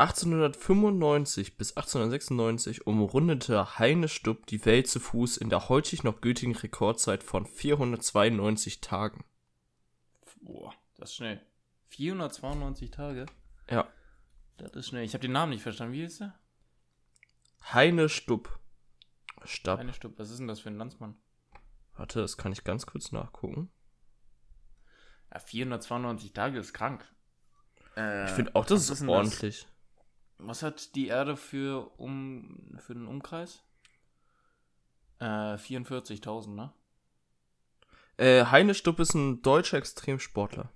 1895 bis 1896 umrundete Heine Stupp die Welt zu Fuß in der heutig noch gültigen Rekordzeit von 492 Tagen. Boah, das ist schnell. 492 Tage? Ja. Das ist schnell. Ich habe den Namen nicht verstanden. Wie ist der? Heine Stupp. Stab. Eine Stupp. Was ist denn das für ein Landsmann? Warte, das kann ich ganz kurz nachgucken. Ja, 492 Tage ist krank. Äh, Ich finde auch, das ist ordentlich. Was hat die Erde für, um, für den Umkreis? Äh, 44.000, ne? Äh, Heine Stupp ist ein deutscher Extremsportler.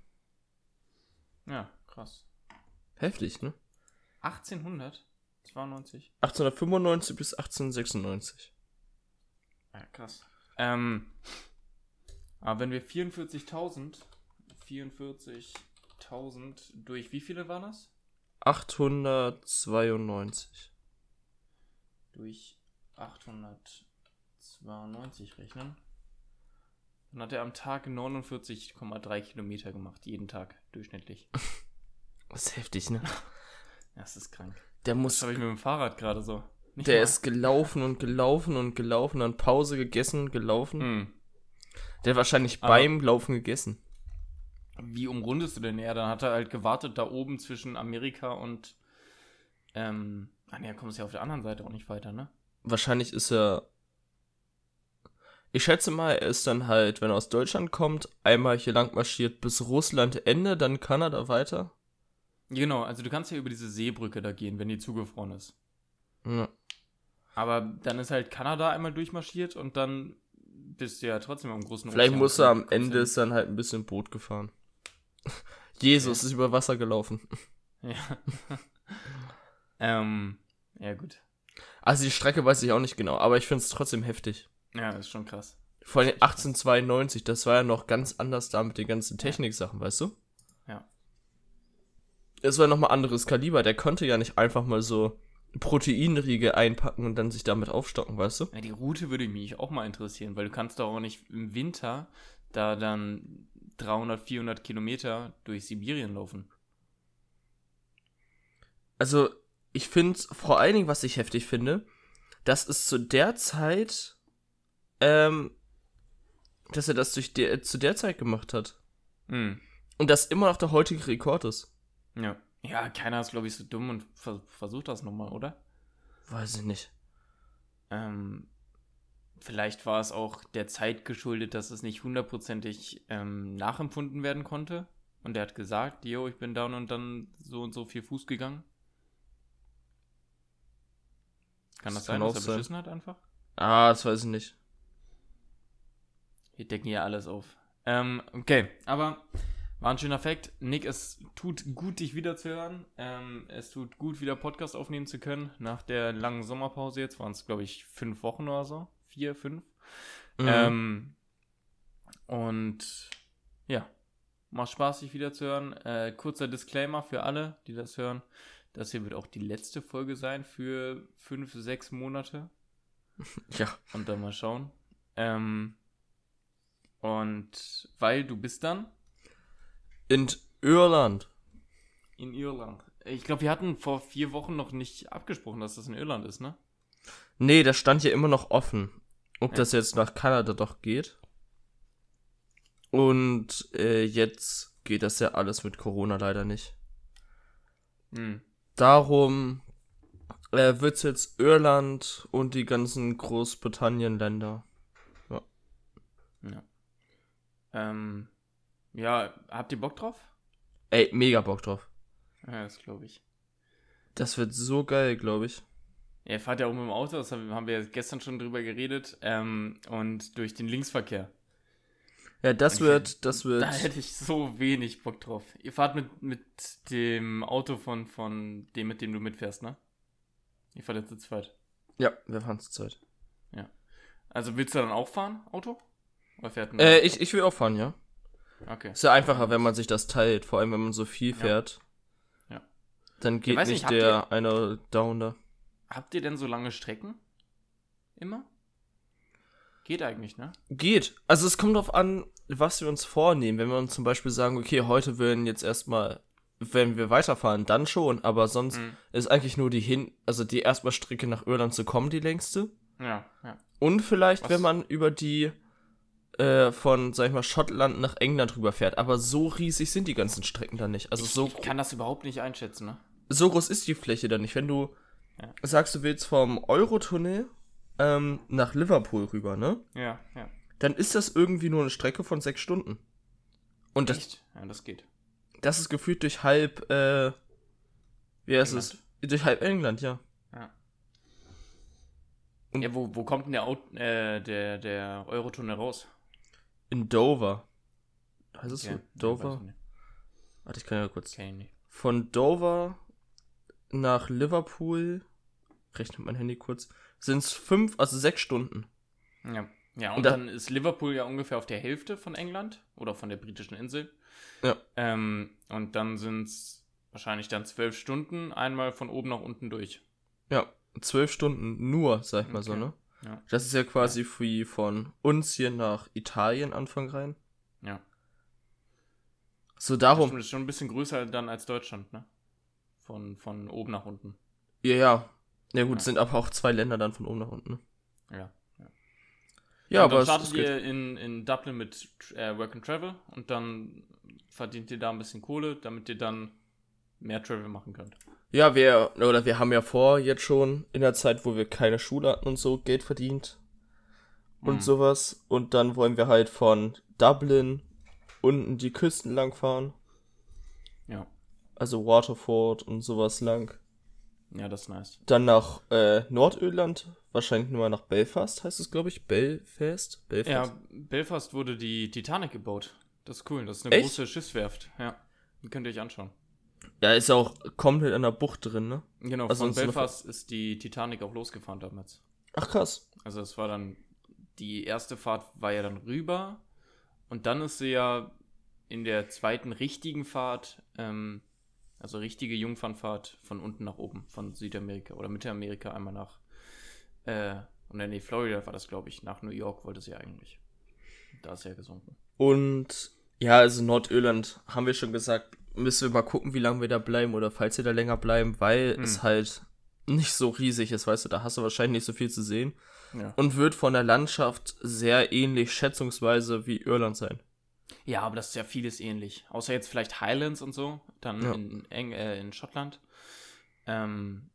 Ja, krass. Heftig, ne? 1892? 1895 bis 1896. Ja, krass. Ähm, aber wenn wir 44.000, 44.000 durch wie viele waren das? 892. Durch 892 rechnen. Dann hat er am Tag 49,3 Kilometer gemacht, jeden Tag, durchschnittlich. Das ist heftig, ne? Das ist krank. Der Das muss. habe ich mit dem Fahrrad gerade so. Nicht Der mal. ist gelaufen und gelaufen und gelaufen, dann Pause gegessen, gelaufen. Hm. Der hat wahrscheinlich Aber- beim Laufen gegessen. Wie umrundest du denn er? Dann hat er halt gewartet da oben zwischen Amerika und. Ähm. Ah, ne, kommst ja auf der anderen Seite auch nicht weiter, ne? Wahrscheinlich ist er. Ich schätze mal, er ist dann halt, wenn er aus Deutschland kommt, einmal hier lang marschiert bis Russland Ende, dann Kanada weiter. Genau, also du kannst ja über diese Seebrücke da gehen, wenn die zugefroren ist. Ja. Aber dann ist halt Kanada einmal durchmarschiert und dann bist du ja trotzdem am großen Vielleicht Ozean. muss er am Ende ist dann halt ein bisschen Boot gefahren. Jesus ist über Wasser gelaufen. Ja. ähm, ja, gut. Also die Strecke weiß ich auch nicht genau, aber ich finde es trotzdem heftig. Ja, das ist schon krass. Vor allem 1892, das war ja noch ganz anders da mit den ganzen Techniksachen, weißt du? Ja. Es war nochmal anderes Kaliber, der konnte ja nicht einfach mal so Proteinriege einpacken und dann sich damit aufstocken, weißt du? Ja, die Route würde mich auch mal interessieren, weil du kannst doch auch nicht im Winter da dann 300, 400 Kilometer durch Sibirien laufen. Also, ich finde vor allen Dingen, was ich heftig finde, dass es zu der Zeit, ähm, dass er das durch der, zu der Zeit gemacht hat. Hm. Und das immer noch der heutige Rekord ist. Ja. Ja, keiner ist, glaube ich, so dumm und ver versucht das nochmal, oder? Weiß ich nicht. Ähm, vielleicht war es auch der Zeit geschuldet, dass es nicht hundertprozentig ähm, nachempfunden werden konnte. Und er hat gesagt, yo, ich bin down und dann so und so viel Fuß gegangen. Kann das, Das sein, kann dass er sein. beschissen hat einfach? Ah, das weiß ich nicht. Wir decken hier alles auf. Ähm, okay, aber war ein schöner Fakt. Nick, es tut gut, dich wiederzuhören. Ähm, es tut gut, wieder Podcast aufnehmen zu können. Nach der langen Sommerpause jetzt waren es, glaube ich, fünf Wochen oder so. Vier, fünf. Mhm. Ähm, und ja, macht Spaß, dich wiederzuhören. Äh, kurzer Disclaimer für alle, die das hören. Das hier wird auch die letzte Folge sein für fünf, sechs Monate. ja. Und dann mal schauen. Ähm, und weil du bist dann In Irland. in Irland. Ich glaube, wir hatten vor vier Wochen noch nicht abgesprochen, dass das in Irland ist, ne? Nee, das stand ja immer noch offen, ob Ja. das jetzt nach Kanada doch geht. Und äh, jetzt geht das ja alles mit Corona leider nicht. Hm. Darum äh, wird's jetzt Irland und die ganzen Großbritannien-Länder. Ja. Ähm, ja, habt ihr Bock drauf? Ey, mega Bock drauf. Ja, das glaube ich. Das wird so geil, glaube ich. Ja, ihr fahrt ja auch mit dem Auto, das haben wir ja gestern schon drüber geredet. Ähm, und durch den Linksverkehr. Ja, das Okay. wird, das wird. Da hätte ich so wenig Bock drauf. Ihr fahrt mit, mit dem Auto von, von dem, mit dem du mitfährst, ne? Ihr fahrt jetzt zu zweit. Ja, wir fahren zur Zeit. Also willst du dann auch fahren, Auto? Oder fährt ein Äh, ich, ich will auch fahren, ja. Okay. Ist ja einfacher, wenn man sich das teilt, vor allem wenn man so viel Ja. fährt. Ja. Dann geht nicht, nicht, der eine down da. Habt ihr denn so lange Strecken? Immer? Geht eigentlich, ne? Geht. Also es kommt darauf an, was wir uns vornehmen. Wenn wir uns zum Beispiel sagen, okay, heute würden jetzt erstmal wenn wir weiterfahren, dann schon, aber sonst Mhm. ist eigentlich nur die hin, also die erstmal Strecke nach Irland zu kommen, die längste. Ja, ja. Und vielleicht, Was- wenn man über die äh, von, sag ich mal, Schottland nach England rüberfährt. Aber so riesig sind die ganzen Strecken dann nicht. Also so, Ich kann das überhaupt nicht einschätzen, ne? so groß ist die Fläche dann nicht. Wenn du Ja. sagst, du willst vom Eurotunnel ähm, nach Liverpool rüber, ne? Ja, ja. Dann ist das irgendwie nur eine Strecke von sechs Stunden. Und das, Echt? Ja, das geht. das ist gefühlt durch halb, äh, wie heißt England. es? Durch halb England, ja. Ja. Und- ja, wo, wo kommt denn der, Aut äh, der, der Eurotunnel raus? In Dover. Heißt es Okay. so? Dover? ich. Warte, ich kann ja kurz. Kenn ich nicht. Von Dover nach Liverpool, rechnet mein Handy kurz, sind es fünf, also sechs Stunden. Ja. Ja, und, Und da- dann ist Liverpool ja ungefähr auf der Hälfte von England oder von der britischen Insel. Ja. Ähm, und dann sind es wahrscheinlich dann zwölf Stunden einmal von oben nach unten durch. Ja, zwölf Stunden nur, sag ich mal so, Okay. ne? Ja. Das ist ja quasi wie von uns hier nach Italien Anfang rein. Ja. So Darum. darum. Das ist schon ein bisschen größer dann als Deutschland, ne? Von, von oben nach unten. Ja, ja. Ja gut, Ja. sind aber auch zwei Länder dann von oben nach unten. Ne? Ja. Ja, und aber dann startet es ihr in, in Dublin mit äh, Work and Travel und dann verdient ihr da ein bisschen Kohle, damit ihr dann mehr Travel machen könnt. Ja, wir, oder wir haben ja vor, jetzt schon in der Zeit, wo wir keine Schule hatten und so, Geld verdient und Mhm. sowas. Und dann wollen wir halt von Dublin unten die Küsten lang fahren. Ja. Also Waterford und sowas lang. Ja, das ist nice. Dann nach äh, Nordirland, wahrscheinlich nur mal nach Belfast, heißt es, glaube ich. Belfast? Belfast? Ja, Belfast wurde die Titanic gebaut. Das ist cool. Das ist eine Echt? große Schiffswerft. Ja. Die könnt ihr euch anschauen. Ja, ist ja auch komplett an der Bucht drin, ne? Genau, Also von Belfast ist die Titanic auch losgefahren damals. Ach krass. Also es war dann, die erste Fahrt war ja dann rüber und dann ist sie ja in der zweiten richtigen Fahrt, ähm, also richtige Jungfernfahrt von unten nach oben, von Südamerika oder Mittelamerika einmal nach, äh, und nee, Florida war das, glaube ich, nach New York wollte sie eigentlich. Da ist sie ja gesunken. Und ja, also Nordirland, haben wir schon gesagt, müssen wir mal gucken, wie lange wir da bleiben oder falls wir da länger bleiben, weil Hm. es halt nicht so riesig ist, weißt du, da hast du wahrscheinlich nicht so viel zu sehen Ja. und wird von der Landschaft sehr ähnlich schätzungsweise wie Irland sein. Ja, aber das ist ja vieles ähnlich. Außer jetzt vielleicht Highlands und so, dann Ja. in, Eng äh, in Schottland. Ähm,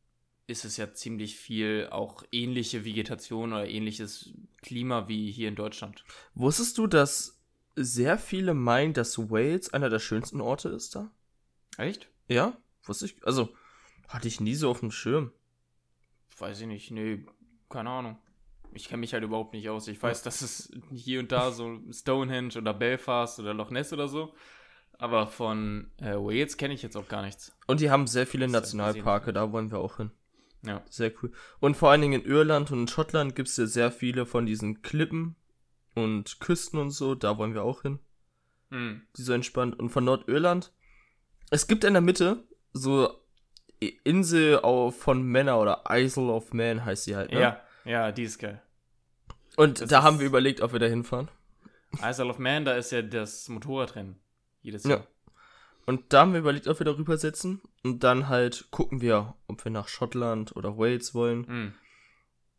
ist es ja ziemlich viel auch ähnliche Vegetation oder ähnliches Klima wie hier in Deutschland. Wusstest du, dass sehr viele meinen, dass Wales einer der schönsten Orte ist da? Echt? Ja, wusste ich, also hatte ich nie so auf dem Schirm. Weiß ich nicht. Nee, keine Ahnung. Ich kenne mich halt überhaupt nicht aus. Ich weiß, dass es hier und da so Stonehenge oder Belfast oder Loch Ness oder so. Aber von äh, Wales kenne ich jetzt auch gar nichts. Und die haben sehr viele Das Nationalparke, da wollen wir auch hin. Ja. Sehr cool. Und vor allen Dingen in Irland und in Schottland gibt es ja sehr viele von diesen Klippen und Küsten und so, da wollen wir auch hin. Hm. Die so entspannt. Und von Nordirland, es gibt in der Mitte so Insel auf, von Männer oder Isle of Man heißt sie halt, ne? Ja, ja, die ist geil. Und das da haben wir überlegt, ob wir da hinfahren. Isle of Man, da ist ja das Motorradrennen. Jedes Ja. Jahr. Und da haben wir überlegt, ob wir darüber setzen. Und dann halt gucken wir, ob wir nach Schottland oder Wales wollen. Hm.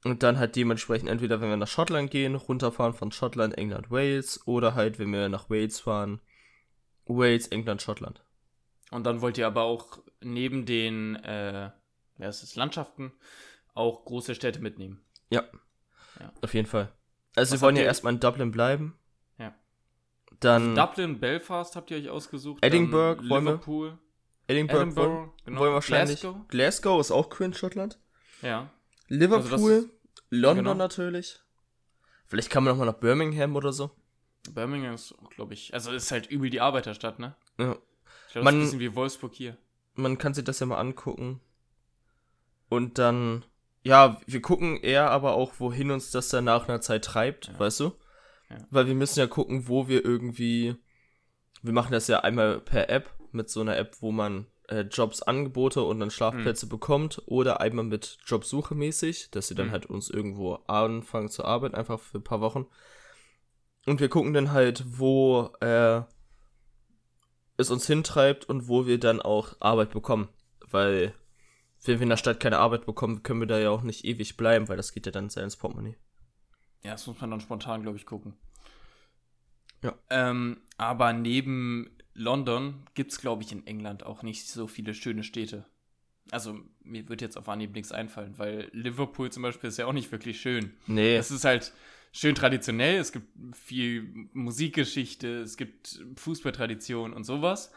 Und dann halt dementsprechend entweder, wenn wir nach Schottland gehen, runterfahren von Schottland, England, Wales. Oder halt, wenn wir nach Wales fahren, Wales, England, Schottland. Und dann wollt ihr aber auch neben den äh, ja, Landschaften auch große Städte mitnehmen. Auf jeden Fall. Also Was wir wollen ja erstmal in Dublin bleiben. Ja. Dann Dublin, Belfast habt ihr euch ausgesucht. Edinburgh dann wollen wir. Liverpool, Edinburgh, wollen, Edinburgh, genau. wollen wir wahrscheinlich. Glasgow. Glasgow ist auch cool in Schottland. Ja. Liverpool, Also das London genau. natürlich. Vielleicht kann man noch mal nach Birmingham oder so. Birmingham ist, glaube ich, also ist halt übel die Arbeiterstadt, ne? Ja. Ich glaube, das Man- ist ein bisschen wie Wolfsburg hier. Man kann sich das ja mal angucken. Und dann, ja, wir gucken eher aber auch, wohin uns das dann nach einer Zeit treibt, Ja. weißt du? Ja. Weil wir müssen ja gucken, wo wir irgendwie, wir machen das ja einmal per App, mit so einer App, wo man äh, Jobs Angebote und dann Schlafplätze bekommt oder einmal mit Jobsuche mäßig, dass sie dann Mhm. halt uns irgendwo anfangen zu arbeiten, einfach für ein paar Wochen. Und wir gucken dann halt, wo äh, es uns hintreibt und wo wir dann auch Arbeit bekommen. Weil, wenn wir in der Stadt keine Arbeit bekommen, können wir da ja auch nicht ewig bleiben, weil das geht ja dann sehr ins Portemonnaie. Ja, das muss man dann spontan, glaube ich, gucken. Ja. Ähm, aber neben London gibt es, glaube ich, in England auch nicht so viele schöne Städte. Also, mir wird jetzt auf Anhieb nichts einfallen, weil Liverpool zum Beispiel ist ja auch nicht wirklich schön. Nee. Es ist halt schön traditionell, es gibt viel Musikgeschichte, es gibt Fußballtradition und sowas.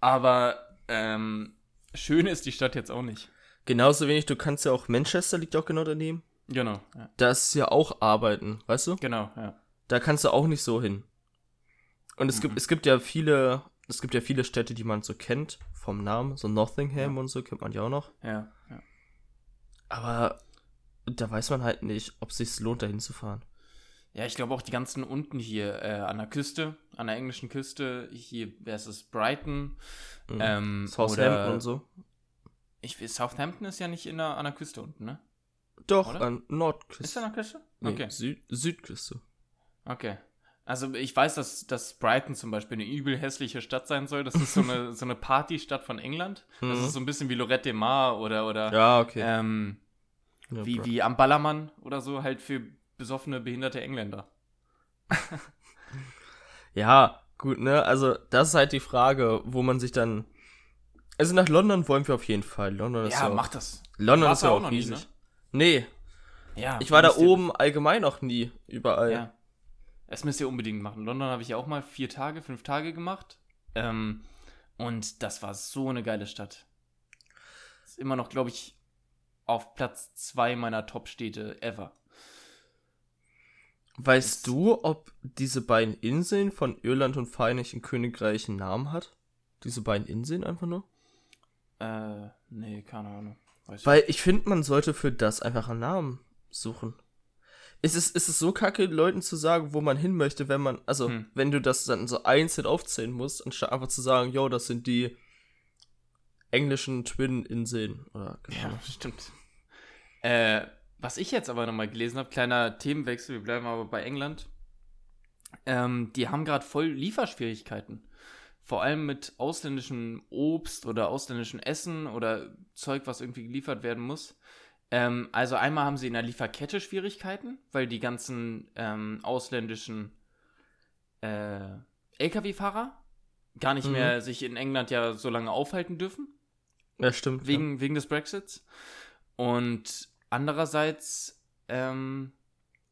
Aber ähm, schön ist die Stadt jetzt auch nicht. Genauso wenig, du kannst ja auch, Manchester liegt auch genau daneben. Genau, ja. Das ist ja auch Arbeiten, weißt du? Genau, ja. Da kannst du auch nicht so hin. Und es Mhm. gibt, es gibt ja viele, es gibt ja viele Städte, die man so kennt, vom Namen, so Nottingham Ja. und so kennt man ja auch noch. Ja, ja. Aber da weiß man halt nicht, ob es sich lohnt, da hinzufahren. Ja, ich glaube auch die ganzen unten hier äh, an der Küste, an der englischen Küste, hier, wer ist es, Brighton, Mhm. ähm, Southampton oder, und so. Ich, Southampton ist ja nicht in der, an der Küste unten, ne? Doch, Oder? an Nordküste. Ist an der Küste? Nee, Okay. Süd Südküste. Okay. Also ich weiß, dass, dass Brighton zum Beispiel eine übel hässliche Stadt sein soll. Das ist so eine, so eine Partystadt von England. Das Mhm. ist so ein bisschen wie Lorette de Mar oder, oder Ja, okay. ähm, Ja, wie, wie am Ballermann oder so, halt für besoffene, behinderte Engländer. ja, gut, ne? Also, das ist halt die Frage, wo man sich dann. Also, nach London wollen wir auf jeden Fall. London ist ja, Ja, auch, mach das. London ist ja auch auch noch nie, riesig. ne? Nee, Ja, ich war da ihr- oben allgemein noch nie überall. Ja. Das müsst ihr unbedingt machen. London habe ich ja auch mal vier Tage, fünf Tage gemacht. Ähm, und das war so eine geile Stadt. Ist immer noch, glaube ich, auf Platz zwei meiner Top-Städte ever. Weißt Ist- du, ob diese beiden Inseln von Irland und Vereinigten Königreich einen Namen hat? Diese beiden Inseln einfach nur? Äh, nee, keine Ahnung. Weiß Weil ich finde, man sollte für das einfach einen Namen suchen. Ist es, ist es so kacke, Leuten zu sagen, wo man hin möchte, wenn man, also, Hm. wenn du das dann so einzeln aufzählen musst, anstatt einfach zu sagen, yo, das sind die englischen Twin-Inseln oder keine Ja, stimmt. Äh, was ich jetzt aber nochmal gelesen habe, kleiner Themenwechsel, wir bleiben aber bei England. Ähm, die haben gerade voll Lieferschwierigkeiten. Vor allem mit ausländischem Obst oder ausländischem Essen oder Zeug, was irgendwie geliefert werden muss. Ähm, also einmal haben sie in der Lieferkette Schwierigkeiten, weil die ganzen ähm, ausländischen äh, Lkw-Fahrer gar nicht Mhm. mehr sich in England ja so lange aufhalten dürfen Ja, stimmt. wegen, wegen des Brexits. Und andererseits ähm,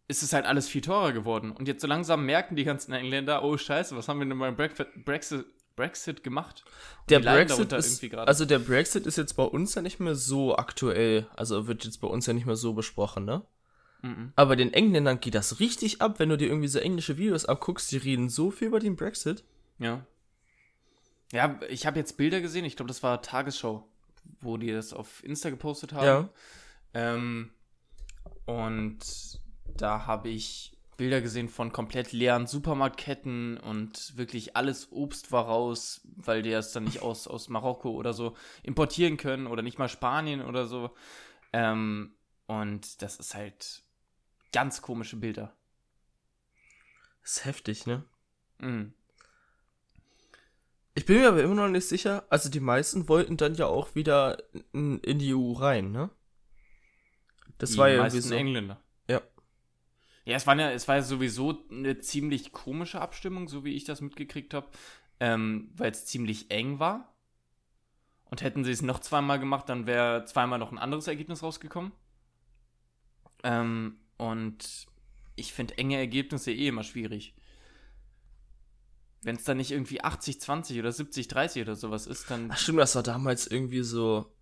ist es halt alles viel teurer geworden. Und jetzt so langsam merken die ganzen Engländer, oh scheiße, was haben wir denn beim Brexit, Brexit, gemacht? Der Brexit ist, also der Brexit ist jetzt bei uns ja nicht mehr so aktuell, also wird jetzt bei uns ja nicht mehr so besprochen, ne? Mhm. Aber den Engländern geht das richtig ab, wenn du dir irgendwie so englische Videos anguckst, die reden so viel über den Brexit. Ja. Ja, ich habe jetzt Bilder gesehen, ich glaube, das war Tagesschau, wo die das auf Insta gepostet haben. Ja. Ähm, und da habe ich Bilder gesehen von komplett leeren Supermarktketten und wirklich alles Obst war raus, weil die das dann nicht aus, aus Marokko oder so importieren können oder nicht mal Spanien oder so. Ähm, und das ist halt ganz komische Bilder. Das ist heftig, ne? Mhm. Ich bin mir aber immer noch nicht sicher, also die meisten wollten dann ja auch wieder in, in die EU rein, ne? Das die war ja irgendwie meisten so. Engländer. Ja. Es war ja, es war ja sowieso eine ziemlich komische Abstimmung, so wie ich das mitgekriegt habe, ähm, weil es ziemlich eng war. Und hätten sie es noch zweimal gemacht, dann wäre zweimal noch ein anderes Ergebnis rausgekommen. Ähm, und ich finde enge Ergebnisse eh immer schwierig. Wenn es dann nicht irgendwie 80-20 oder 70-30 oder sowas ist, dann. Ach stimmt, das war damals irgendwie so,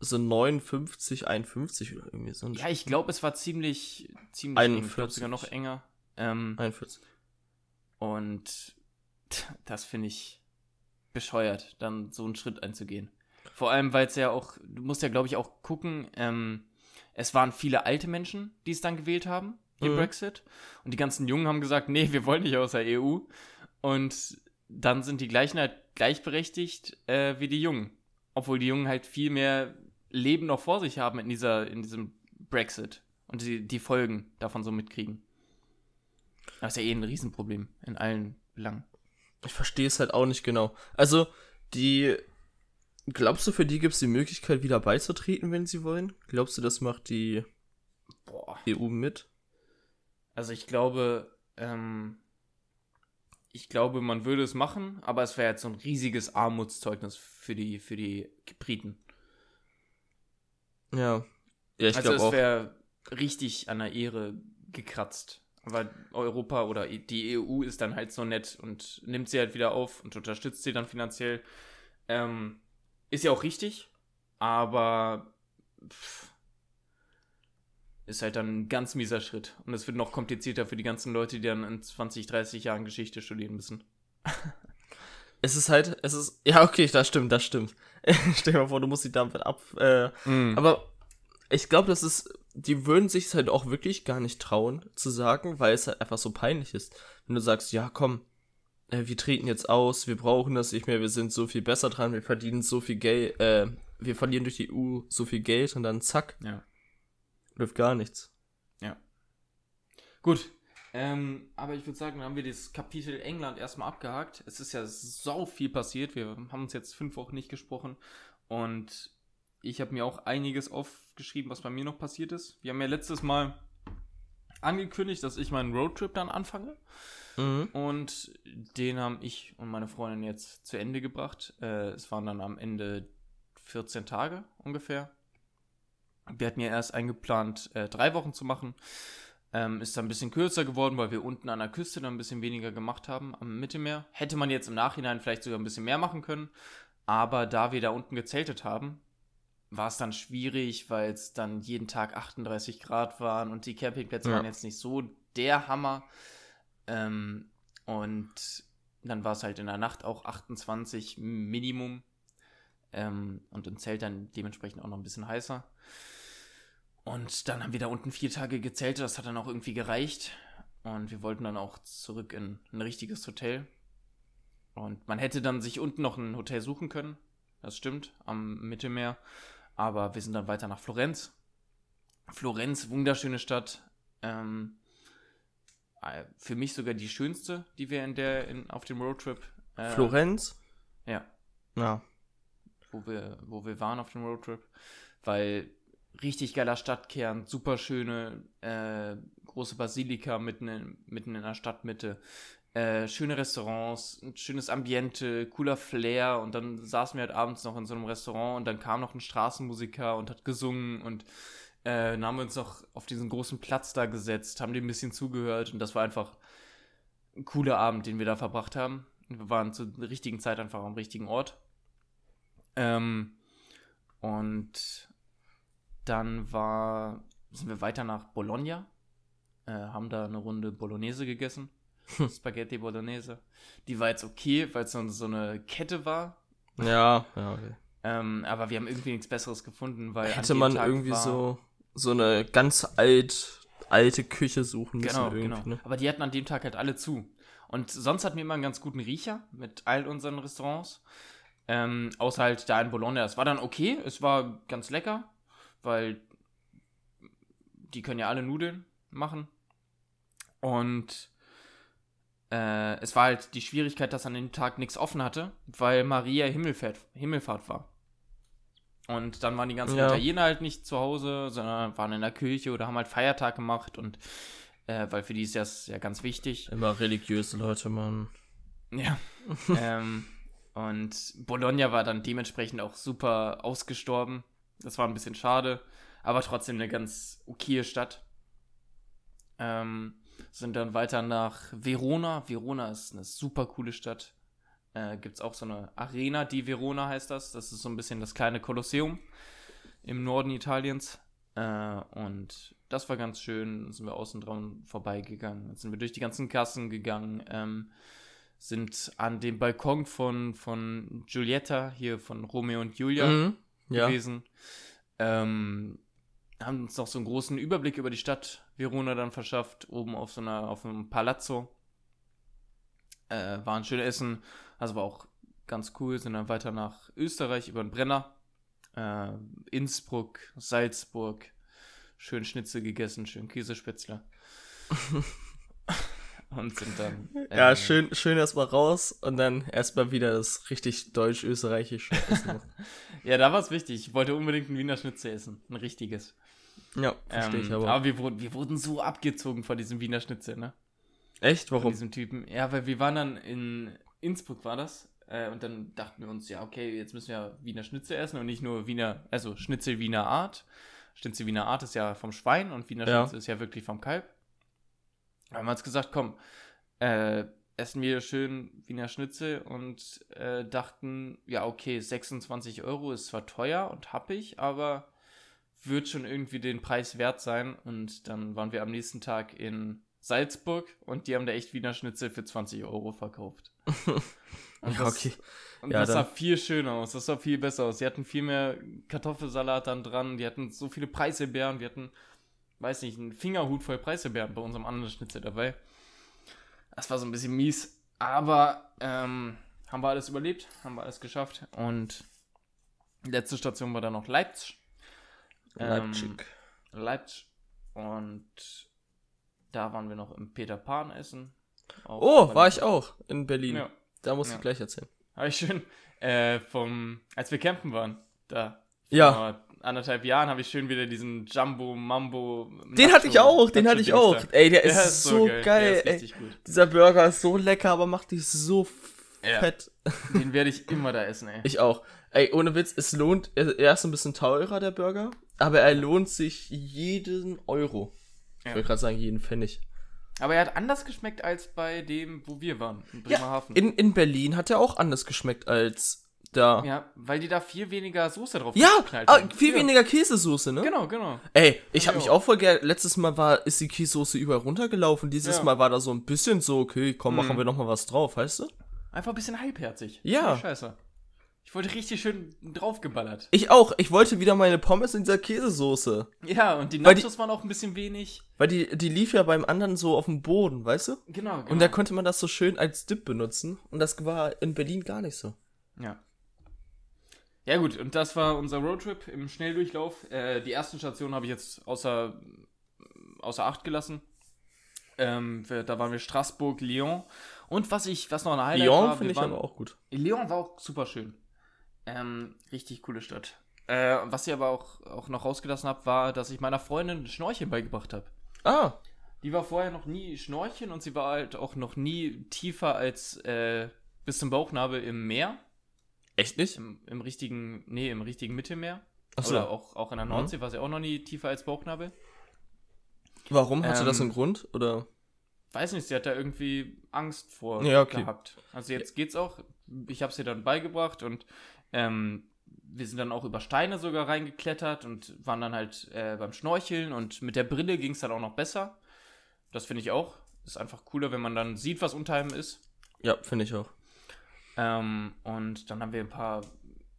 so 59, 51 oder irgendwie so Ja, ich glaube, es war ziemlich, ziemlich eng. Ich glaube 41. sogar noch enger. Ähm, 41. Und das finde ich bescheuert, dann so einen Schritt einzugehen. Vor allem, weil es ja auch, du musst ja, glaube ich, auch gucken, ähm, es waren viele alte Menschen, die es dann gewählt haben, den Mhm. Brexit. Und die ganzen Jungen haben gesagt, nee, wir wollen nicht aus der EU. Und dann sind die Gleichen halt gleichberechtigt äh, wie die Jungen. Obwohl die Jungen halt viel mehr Leben noch vor sich haben in, dieser, in diesem Brexit und die, die Folgen davon so mitkriegen. Das ist ja eh ein Riesenproblem in allen Belangen. Ich verstehe es halt auch nicht genau. Also, Die, glaubst du, für die gibt es die Möglichkeit, wieder beizutreten, wenn sie wollen? Glaubst du, das macht die Boah. EU mit? Also ich glaube, ähm, ich glaube, man würde es machen, aber es wäre jetzt so ein riesiges Armutszeugnis für die, für die Briten. Ja. Ja, ich also es wäre richtig an der Ehre gekratzt. Aber Europa oder die EU ist dann halt so nett und nimmt sie halt wieder auf und unterstützt sie dann finanziell. Ähm, ist ja auch richtig, aber pff, ist halt dann ein ganz mieser Schritt. Und es wird noch komplizierter für die ganzen Leute, die dann in 20, 30 Jahren Geschichte studieren müssen. es ist halt, es ist, ja, okay, das stimmt, das stimmt. Stell dir mal vor, du musst die damit ab, äh, mm. aber ich glaube, das ist die würden sich halt auch wirklich gar nicht trauen zu sagen, weil es halt einfach so peinlich ist. Wenn du sagst, ja, komm, äh, wir treten jetzt aus, wir brauchen das nicht mehr, wir sind so viel besser dran, wir verdienen so viel Geld, äh, wir verlieren durch die EU so viel Geld und dann zack, ja. läuft gar nichts. Ja. Gut. Ähm, aber ich würde sagen, dann haben wir das Kapitel England erstmal abgehakt. Es ist ja so viel passiert. Wir haben uns jetzt fünf Wochen nicht gesprochen. Und ich habe mir auch einiges aufgeschrieben, was bei mir noch passiert ist. Wir haben ja letztes Mal angekündigt, dass ich meinen Roadtrip dann anfange. Mhm. Und den haben ich und meine Freundin jetzt zu Ende gebracht. Äh, es waren dann am Ende 14 Tage ungefähr. Wir hatten ja erst eingeplant, äh, drei Wochen zu machen. Ähm, ist dann ein bisschen kürzer geworden, weil wir unten an der Küste dann ein bisschen weniger gemacht haben am Mittelmeer. Hätte man jetzt im Nachhinein vielleicht sogar ein bisschen mehr machen können. Aber da wir da unten gezeltet haben, war es dann schwierig, weil es dann jeden Tag 38 Grad waren und die Campingplätze ja. waren jetzt nicht so der Hammer. Ähm, und dann war es halt in der Nacht auch 28 Minimum. Ähm, und im Zelt dann dementsprechend auch noch ein bisschen heißer. Und dann haben wir da unten vier Tage gezeltet, das hat dann auch irgendwie gereicht. Und wir wollten dann auch zurück in ein richtiges Hotel. Und man hätte dann sich unten noch ein Hotel suchen können. Das stimmt, am Mittelmeer. Aber wir sind dann weiter nach Florenz. Florenz, wunderschöne Stadt. Ähm, äh, für mich sogar die schönste, die wir in der in, auf dem Roadtrip. Äh, Florenz? Ja. Ja. Wo wir, wo wir waren auf dem Roadtrip. Weil richtig geiler Stadtkern, super schöne äh, große Basilika mitten in, mitten in der Stadtmitte. Äh, schöne Restaurants, ein schönes Ambiente, cooler Flair und dann saßen wir halt abends noch in so einem Restaurant und dann kam noch ein Straßenmusiker und hat gesungen und äh, dann haben wir uns noch auf diesen großen Platz da gesetzt, haben dem ein bisschen zugehört und das war einfach ein cooler Abend, den wir da verbracht haben. Wir waren zur richtigen Zeit einfach am richtigen Ort. Ähm, und dann war, sind wir weiter nach Bologna, äh, haben da eine Runde Bolognese gegessen. Spaghetti Bolognese. Die war jetzt okay, weil es so, so eine Kette war. Ja, ja, okay. Ähm, aber wir haben irgendwie nichts Besseres gefunden, weil. Hätte man Tag irgendwie so, so eine ganz alt, alte Küche suchen müssen. Genau, genau. Ne? Aber die hatten an dem Tag halt alle zu. Und sonst hatten wir immer einen ganz guten Riecher mit all unseren Restaurants. Ähm, außer halt da in Bologna. Es war dann okay, es war ganz lecker, weil die können ja alle Nudeln machen. Und äh, es war halt die Schwierigkeit, dass an dem Tag nichts offen hatte, weil Maria Himmelfahrt, Himmelfahrt war. Und dann waren die ganzen ja. Italiener halt nicht zu Hause, sondern waren in der Kirche oder haben halt Feiertag gemacht und äh, weil für die ist das ja ganz wichtig. Immer religiöse Leute, Mann. Ja. ähm, und Bologna war dann dementsprechend auch super ausgestorben. Das war ein bisschen schade, aber trotzdem eine ganz okaye Stadt. Ähm, sind dann weiter nach Verona. Verona ist eine super coole Stadt. Äh, Gibt es auch so eine Arena di Verona heißt das. Das ist so ein bisschen das kleine Kolosseum im Norden Italiens. Äh, und das war ganz schön. Dann sind wir außen dran vorbeigegangen. Dann sind wir durch die ganzen Kassen gegangen. Ähm, sind an dem Balkon von, von Giulietta, hier von Romeo und Julia, mhm, gewesen. Ja. Ähm, haben uns noch so einen großen Überblick über die Stadt Verona dann verschafft, oben auf so einer, auf einem Palazzo. Äh, war ein schönes Essen, also war auch ganz cool, sind dann weiter nach Österreich über den Brenner, äh, Innsbruck, Salzburg, schön Schnitzel gegessen, schön Käsespätzle. und sind dann. Ja, äh, schön, schön erstmal raus und dann erstmal wieder das richtig deutsch-österreichische Essen. Ja, da war es wichtig. Ich wollte unbedingt ein Wiener Schnitzel essen. Ein richtiges. ja, verstehe Ähm, ich aber. aber wir wurden, wir wurden so abgezogen von diesem Wiener Schnitzel, ne? Echt? Von Warum? diesem Typen. Ja, weil wir waren dann in Innsbruck, war das. Äh, und dann dachten wir uns, ja, okay, jetzt müssen wir Wiener Schnitzel essen und nicht nur Wiener, also Schnitzel Wiener Art. Schnitzel Wiener Art ist ja vom Schwein und Wiener Ja. Schnitzel ist ja wirklich vom Kalb. Haben wir uns gesagt, komm, äh, essen wir schön Wiener Schnitzel und äh, dachten, ja, okay, 26 Euro ist zwar teuer und happig, aber wird schon irgendwie den Preis wert sein. Und dann waren wir am nächsten Tag in Salzburg und die haben da echt Wiener Schnitzel für 20 Euro verkauft. Und Ja, das- okay. Und Ja, das sah viel schöner aus, das sah viel besser aus. Sie hatten viel mehr Kartoffelsalat dann dran, die hatten so viele Preiselbeeren, wir hatten, weiß nicht, einen Fingerhut voll Preiselbeeren bei unserem anderen Schnitzel dabei. Das war so ein bisschen mies, aber ähm, haben wir alles überlebt, haben wir alles geschafft und letzte Station war dann noch Leipzig. Ähm, Leipzig. Leipzig und da waren wir noch im Peter Pan essen. Oh, war ich auch in Berlin. Ja. Da musst Ja. du gleich erzählen. Habe ich schön äh, vom, als wir campen waren, da Ja. Anderthalb Jahren habe ich schön wieder diesen Jumbo Mambo. Den hatte ich auch, den hatte ich auch. Ey, der Der ist, so geil. Ist ey. richtig gut. Dieser Burger ist so lecker, aber macht dich so Ja. fett. Den werde ich immer da essen, ey. Ich auch. Ey, ohne Witz, es lohnt, er ist ein bisschen teurer, der Burger, aber er lohnt sich jeden Euro. Ich Ja. wollte gerade sagen, jeden Pfennig. Aber er hat anders geschmeckt als bei dem, wo wir waren, in Bremerhaven. In, in Berlin hat er auch anders geschmeckt als da. Ja, ja, weil die da viel weniger Soße drauf ja geknallt ah, haben. viel Ja. weniger Käsesoße, ne? Genau, genau. Ey, ich Ja. habe mich auch voll gerne. Letztes Mal war, ist die Käsesoße überall runtergelaufen. Dieses Ja. Mal war da so ein bisschen so, okay, komm, machen Mhm. wir noch mal was drauf, weißt du? Einfach ein bisschen halbherzig. Ja. Scheiße. Ich wollte richtig schön draufgeballert. Ich auch. Ich wollte wieder meine Pommes in dieser Käsesoße. Ja, und die Weil die- Nachos waren auch ein bisschen wenig. Weil die, die lief ja beim anderen so auf dem Boden, weißt du? Genau, genau. Und da konnte man das so schön als Dip benutzen. Und das war in Berlin gar nicht so. Ja. Ja gut, und das war unser Roadtrip im Schnelldurchlauf. Äh, die ersten Stationen habe ich jetzt außer, außer Acht gelassen. Ähm, wir, da waren wir Straßburg, Lyon. Und was ich, was noch ein Highlight Lyon war, finde wir ich waren, aber auch gut. Lyon war auch super schön. Ähm, richtig coole Stadt. Äh, was ich aber auch, auch noch rausgelassen habe, war, dass ich meiner Freundin Schnorcheln beigebracht habe. Ah, Die war vorher noch nie Schnorcheln und sie war halt auch noch nie tiefer als äh, bis zum Bauchnabel im Meer. Echt nicht? Im, im richtigen, nee, im richtigen Mittelmeer. Achso. Oder auch, auch in der Mhm. Nordsee war sie auch noch nie tiefer als Bauchnabel. Warum? Hatte Ähm, das einen Grund? Oder? Weiß nicht, sie hat da irgendwie Angst vor Ja, okay. gehabt. Also jetzt geht's auch. Ich habe sie dann beigebracht und ähm, wir sind dann auch über Steine sogar reingeklettert und waren dann halt äh, beim Schnorcheln und mit der Brille ging es dann auch noch besser. Das finde ich auch. Ist einfach cooler, wenn man dann sieht, was unter einem ist. Ja, finde ich auch. Ähm, und dann haben wir ein paar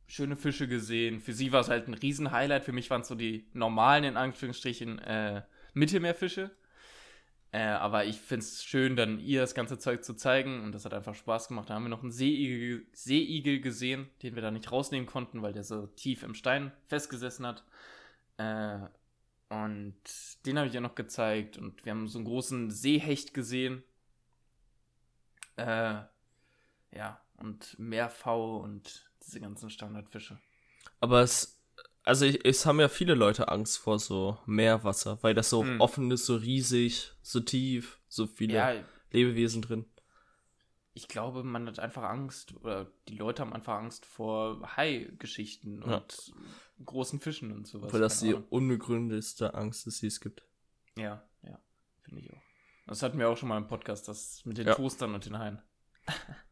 schöne Fische gesehen. Für sie war es halt ein Riesen-Highlight. Für mich waren es so die normalen, in Anführungsstrichen, äh, Mittelmeerfische. Äh, aber ich finde es schön, dann ihr das ganze Zeug zu zeigen. Und das hat einfach Spaß gemacht. Da haben wir noch einen Seeigel, Seeigel gesehen, den wir da nicht rausnehmen konnten, weil der so tief im Stein festgesessen hat. Äh, und den habe ich ja noch gezeigt. Und wir haben so einen großen Seehecht gesehen. Äh, ja, und Meerfau und diese ganzen Standardfische. Aber es, also ich, es haben ja viele Leute Angst vor so Meerwasser, weil das so Hm. offen ist, so riesig, so tief, so viele Ja, Lebewesen drin. ich glaube, man hat einfach Angst, oder die Leute haben einfach Angst vor Hai-Geschichten Ja. und großen Fischen und sowas. weil das die unbegründetste Angst ist, die es gibt. Ja, ja, finde ich auch. Das hatten wir auch schon mal im Podcast, das mit den Ja. Toastern und den Haien.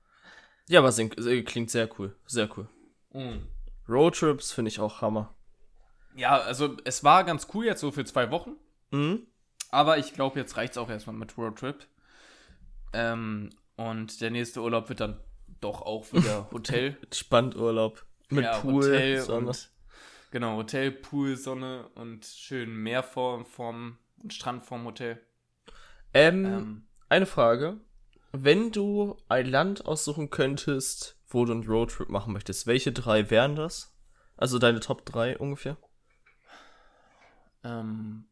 Ja, aber sing, äh, klingt sehr cool. Sehr cool. Roadtrips finde ich auch Hammer. Ja, also es war ganz cool jetzt so für zwei Wochen. Mhm. Aber ich glaube, jetzt reicht es auch erstmal mit Roadtrip. Ähm, und der nächste Urlaub wird dann doch auch wieder Hotel. Spannurlaub. Mit ja, Pool, Hotel Sonne. und genau, Hotel, Pool, Sonne und schön Meer vorm, vorm Strand vorm Hotel. Ähm, Ähm, eine Frage. Wenn du ein Land aussuchen könntest, wo du einen Roadtrip machen möchtest, welche drei wären das? Also deine Top 3 ungefähr? ähm,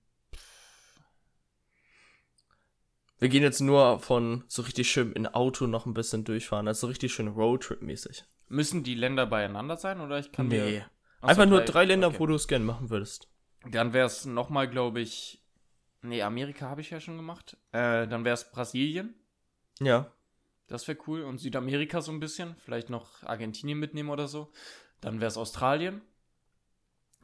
Wir gehen jetzt nur von so richtig schön in Auto noch ein bisschen durchfahren, also richtig schön Roadtrip-mäßig. Müssen die Länder beieinander sein oder ich kann mir. Nee. Ach so, Einfach nur drei Länder, okay. wo du es gerne machen würdest. Dann wäre es nochmal, glaube ich. Nee, Amerika habe ich ja schon gemacht. Äh, dann wäre es Brasilien. Ja. Das wäre cool. Und Südamerika so ein bisschen. Vielleicht noch Argentinien mitnehmen oder so. Dann wäre es Australien.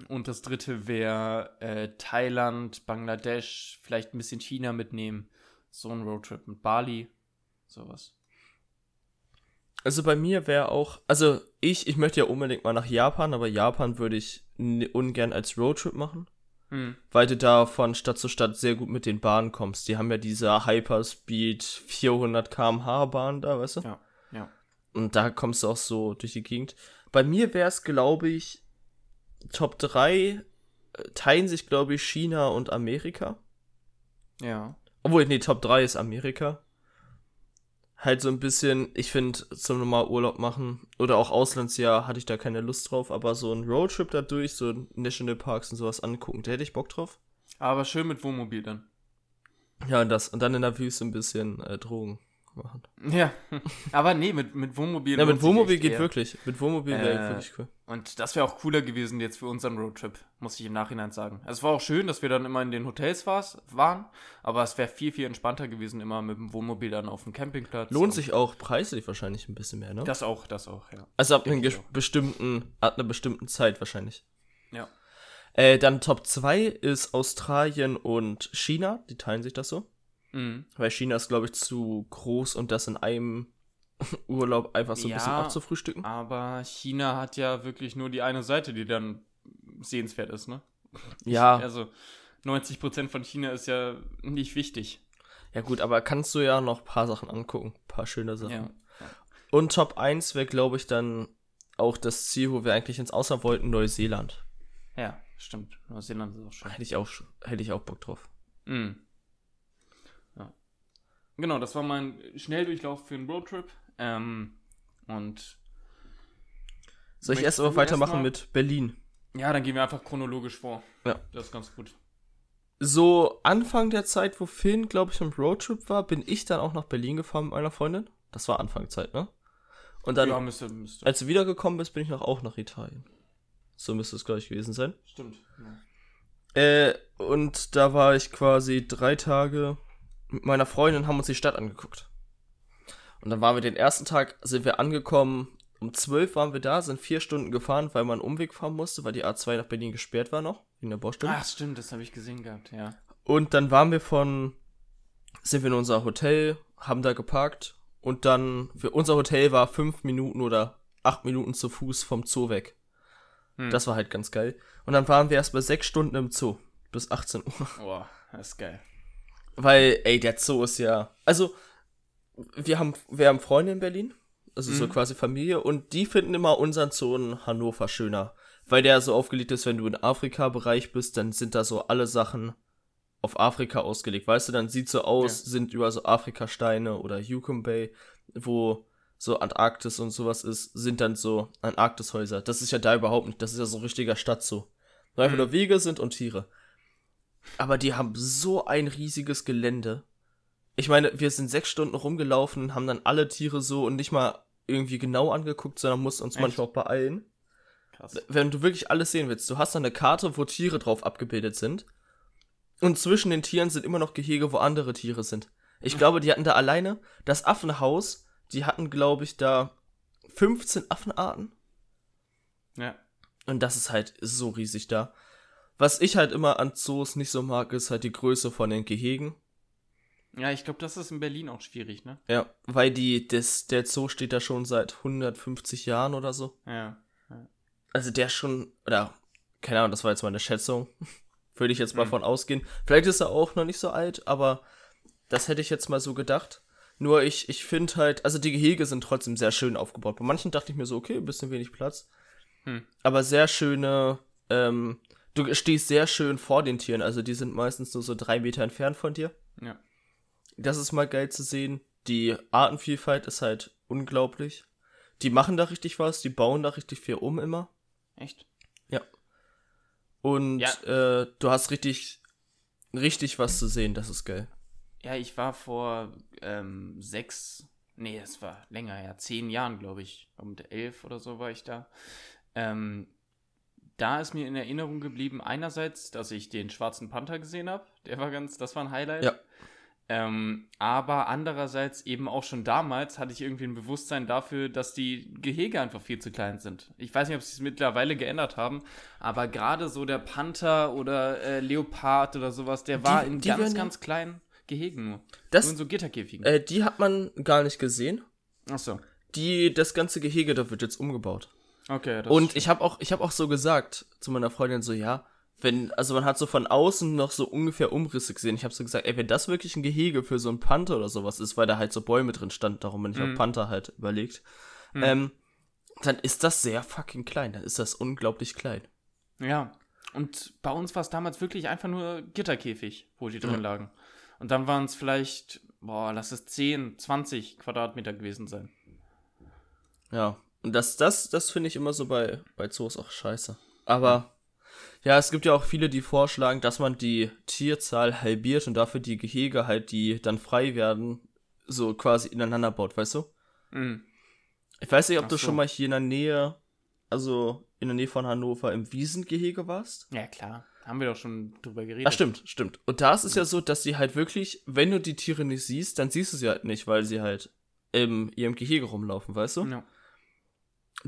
Und das dritte wäre äh, Thailand, Bangladesch, vielleicht ein bisschen China mitnehmen. So ein Roadtrip mit Bali. Sowas. Also bei mir wäre auch, also ich, ich möchte ja unbedingt mal nach Japan, aber Japan würde ich ungern als Roadtrip machen, Hm. weil du da von Stadt zu Stadt sehr gut mit den Bahnen kommst. Die haben ja diese Hyperspeed 400 km/h Bahn da, weißt du? Ja, ja. Und da kommst du auch so durch die Gegend. Bei mir wäre es, glaube ich, Top 3 äh, teilen sich, glaube ich, China und Amerika. Ja. Obwohl, nee, Top 3 ist Amerika. Halt so ein bisschen, ich finde, zum normal Urlaub machen oder auch Auslandsjahr hatte ich da keine Lust drauf, aber so ein Roadtrip da durch, so Nationalparks und sowas angucken, da hätte ich Bock drauf. Aber schön mit Wohnmobil dann. Ja, und das, und dann in der Wüste ein bisschen äh, Drogen machen. Ja. Aber nee, mit, mit Wohnmobil. Ja, mit Wohnmobil geht eher. wirklich. Mit Wohnmobil wäre Äh, wirklich cool. Und das wäre auch cooler gewesen jetzt für unseren Roadtrip, muss ich im Nachhinein sagen. Es war auch schön, dass wir dann immer in den Hotels waren, aber es wäre viel, viel entspannter gewesen, immer mit dem Wohnmobil dann auf dem Campingplatz. Lohnt sich auch preislich wahrscheinlich ein bisschen mehr, ne? Das auch, das auch, ja. also ab, einem bestimmten, ab einer bestimmten Zeit wahrscheinlich. Ja. Äh, dann Top 2 ist Australien und China, die teilen sich das so. Mhm. Weil China ist, glaube ich, zu groß und das in einem Urlaub einfach so ein bisschen Ja. abzufrühstücken. Aber China hat ja wirklich nur die eine Seite, die dann sehenswert ist, ne? Ja, Also 90% von China ist ja nicht wichtig. ja gut, aber kannst du ja noch ein paar Sachen angucken. Ein paar schöne Sachen. Ja. Und Top 1 wäre, glaube ich, dann auch das Ziel, wo wir eigentlich ins Ausland wollten, Neuseeland. Ja, stimmt. Neuseeland ist auch schön. Hätte ich auch, hätte ich auch Bock drauf. Mhm. Genau, das war mein Schnelldurchlauf für einen Roadtrip. Ähm, und Soll ich erst aber weitermachen erst mit Berlin? ja, dann gehen wir einfach chronologisch vor. Ja. Das ist ganz gut. So Anfang der Zeit, wo Finn, glaube ich, im Roadtrip war, bin ich dann auch nach Berlin gefahren mit meiner Freundin. Das war Anfangszeit, ne? Und dann, ja, müsste, müsste. als du wiedergekommen bist, bin ich noch auch nach Italien. So müsste es, glaube ich, gewesen sein. Stimmt. Ja. Äh, und da war ich quasi drei Tage mit meiner Freundin, haben uns die Stadt angeguckt. Und dann waren wir den ersten Tag, sind wir angekommen, um 12 waren wir da, sind vier Stunden gefahren, weil man einen Umweg fahren musste, weil die A2 nach Berlin gesperrt war noch, wegen der Baustelle. Ach, stimmt, das habe ich gesehen gehabt, ja. Und dann waren wir von, sind wir in unser Hotel, haben da geparkt und dann, für unser Hotel war fünf Minuten oder acht Minuten zu Fuß vom Zoo weg. Hm. Das war halt ganz geil. Und dann waren wir erst mal sechs Stunden im Zoo, bis 18 Uhr. Boah, das ist geil. Weil, ey, der Zoo ist ja, also, wir haben, wir haben Freunde in Berlin, also so Mhm. quasi Familie, und die finden immer unseren Zoo in Hannover schöner. Weil der so aufgelegt ist, wenn du in Afrika-Bereich bist, dann sind da so alle Sachen auf Afrika ausgelegt. Weißt du, dann sieht so aus, Ja. sind über so Afrika-Steine oder Yukon Bay, wo so Antarktis und sowas ist, sind dann so Antarktishäuser. Das ist ja da überhaupt nicht. Das ist ja so ein richtiger Stadtzoo. Einfach Mhm. nur Wege sind und Tiere. Aber die haben so ein riesiges Gelände. Ich meine, wir sind sechs Stunden rumgelaufen, haben dann alle Tiere so und nicht mal irgendwie genau angeguckt, sondern mussten uns Echt? manchmal auch beeilen Krass. wenn du wirklich alles sehen willst, du hast da eine Karte, wo Tiere drauf abgebildet sind. Und zwischen den Tieren sind immer noch Gehege, wo andere Tiere sind. Ich glaube, die hatten da alleine das Affenhaus, die hatten, glaube ich, da 15 Affenarten. Ja. Und das ist halt so riesig da. Was ich halt immer an Zoos nicht so mag, ist halt die Größe von den Gehegen. Ja, ich glaube, das ist in Berlin auch schwierig, ne? Ja, weil die, das, der Zoo steht da schon seit 150 Jahren oder so. Ja. Also der schon, oder, keine Ahnung, das war jetzt mal eine Schätzung. Würde ich jetzt mal Mhm. von ausgehen. Vielleicht ist er auch noch nicht so alt, aber das hätte ich jetzt mal so gedacht. Nur ich, ich finde halt, also die Gehege sind trotzdem sehr schön aufgebaut. Bei manchen dachte ich mir so, okay, ein bisschen wenig Platz. Hm. Aber sehr schöne, ähm, du stehst sehr schön vor den Tieren. Also die sind meistens nur so drei Meter entfernt von dir. Ja. Das ist mal geil zu sehen. Die Artenvielfalt ist halt unglaublich. Die machen da richtig was, die bauen da richtig viel um immer. Echt? Und Ja. äh, du hast richtig, richtig was zu sehen, das ist geil. Ja, ich war vor ähm, sechs, nee, es war länger, ja, zehn Jahren, glaube ich. Um elf oder so war ich da. Ähm, da ist mir in Erinnerung geblieben, einerseits, dass ich den Schwarzen Panther gesehen habe. Der war ganz, das war ein Highlight. Ja. Ähm, aber andererseits eben auch schon damals hatte ich irgendwie ein Bewusstsein dafür, dass die Gehege einfach viel zu klein sind. Ich weiß nicht, ob sie es mittlerweile geändert haben, aber gerade so der Panther oder äh, Leopard oder sowas, der war Die- in die ganz, ganz kleinen Gehegen nur. Das- nur in so Gitterkäfigen. Äh, die hat man gar nicht gesehen. Achso. Die, das ganze Gehege, da wird jetzt umgebaut. Okay, das Und ich habe auch, ich habe auch so gesagt zu meiner Freundin so, ja, wenn, also man hat so von außen noch so ungefähr Umrisse gesehen. Ich habe so gesagt, ey, wenn das wirklich ein Gehege für so einen Panther oder sowas ist, weil da halt so Bäume drin standen, darum bin ich Mhm. auf Panther halt überlegt, ähm, dann ist das sehr fucking klein. Dann ist das unglaublich klein. Ja, und bei uns war es damals wirklich einfach nur Gitterkäfig, wo die drin Ja. lagen. Und dann waren es vielleicht, boah, lass es 10, 20 Quadratmeter gewesen sein. Ja. Und das, das, das finde ich immer so bei, bei Zoos auch scheiße. Aber ja, es gibt ja auch viele, die vorschlagen, dass man die Tierzahl halbiert und dafür die Gehege halt, die dann frei werden, so quasi ineinander baut, weißt du? Mhm. Ich weiß nicht, ob Ach du so. schon mal hier in der Nähe, also in der Nähe von Hannover im Wiesengehege warst. Ja, klar. Haben wir doch schon drüber geredet. Ah, stimmt, stimmt. Und da ist es ja so, dass sie halt wirklich, wenn du die Tiere nicht siehst, dann siehst du sie halt nicht, weil sie halt in ihrem Gehege rumlaufen, weißt du? Ja.